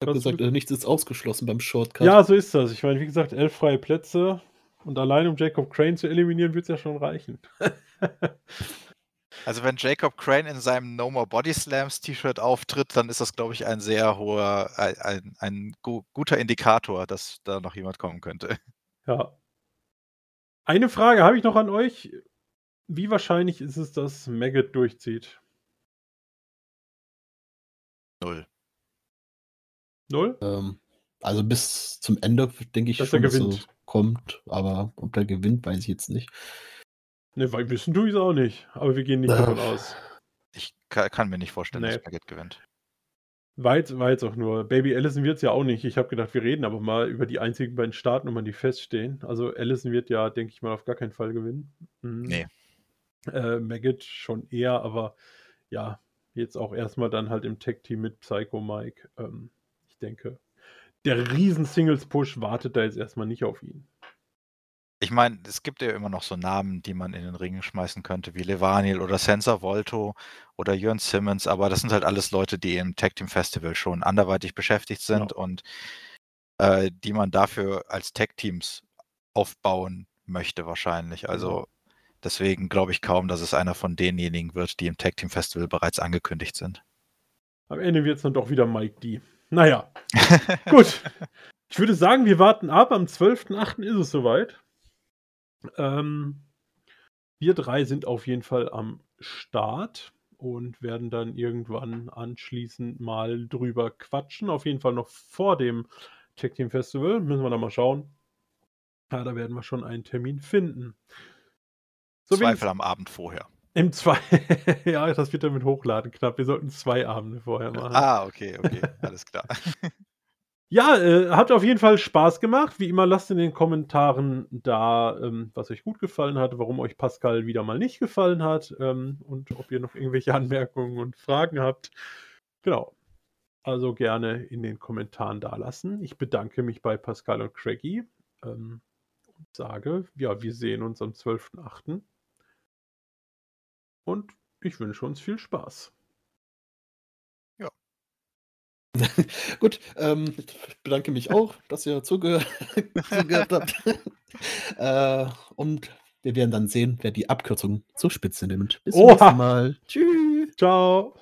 Ich habe gesagt, äh, nichts ist ausgeschlossen beim Shortcut. Ja, so ist das. Ich meine, wie gesagt, elf freie Plätze. Und allein um Jacob Crane zu eliminieren, wird es ja schon reichen. also wenn Jacob Crane in seinem No More Body Slams T-Shirt auftritt, dann ist das, glaube ich, ein sehr hoher, ein, ein, ein guter Indikator, dass da noch jemand kommen könnte. Ja. Eine Frage habe ich noch an euch. Wie wahrscheinlich ist es, dass Maggot durchzieht? Null. Null? Ähm, also bis zum Ende denke ich dass schon, er gewinnt. er kommt, aber ob er gewinnt, weiß ich jetzt nicht. Ne, weil wissen du es auch nicht, aber wir gehen nicht äh. davon aus. Ich kann, kann, mir nicht vorstellen, nee. dass Maggot gewinnt. Weit, weit auch nur. Baby Allison wird es ja auch nicht. Ich habe gedacht, wir reden aber mal über die einzigen beiden Startnummern, die feststehen. Also Allison wird ja, denke ich mal, auf gar keinen Fall gewinnen. Mhm. Nee. Äh, Maggot schon eher, aber ja, jetzt auch erstmal dann halt im Tech-Team mit Psycho Mike. Ähm, ich denke, der Riesen-Singles-Push wartet da jetzt erstmal nicht auf ihn. Ich meine, es gibt ja immer noch so Namen, die man in den Ring schmeißen könnte, wie Levanil oder Sensor Volto oder Jörn Simmons, aber das sind halt alles Leute, die im Tag Team Festival schon anderweitig beschäftigt sind ja. und äh, die man dafür als Tag Teams aufbauen möchte wahrscheinlich. Also Deswegen glaube ich kaum, dass es einer von denjenigen wird, die im Tag Team Festival bereits angekündigt sind. Am Ende wird es dann doch wieder Mike D. Naja, *laughs* gut. Ich würde sagen, wir warten ab. Am 12.8. ist es soweit. Ähm, wir drei sind auf jeden Fall am Start und werden dann irgendwann anschließend mal drüber quatschen. Auf jeden Fall noch vor dem Tech Team Festival. Müssen wir da mal schauen. Ja, da werden wir schon einen Termin finden. So Zweifel am Abend vorher. Im zwei *laughs* ja, das wird dann mit Hochladen knapp. Wir sollten zwei Abende vorher machen. Ah, okay, okay, alles klar. *laughs* ja, äh, hat auf jeden Fall Spaß gemacht. Wie immer, lasst in den Kommentaren da, ähm, was euch gut gefallen hat, warum euch Pascal wieder mal nicht gefallen hat ähm, und ob ihr noch irgendwelche *laughs* Anmerkungen und Fragen habt. Genau. Also gerne in den Kommentaren da lassen. Ich bedanke mich bei Pascal und Craigie ähm, und sage, ja, wir sehen uns am 12.8 und ich wünsche uns viel Spaß. Ja. *laughs* Gut, ähm, ich bedanke mich auch, dass ihr zugehör *laughs* zugehört habt. *laughs* äh, und wir werden dann sehen, wer die Abkürzung zur Spitze nimmt. Bis zum nächsten Mal. Tschüss. Ciao.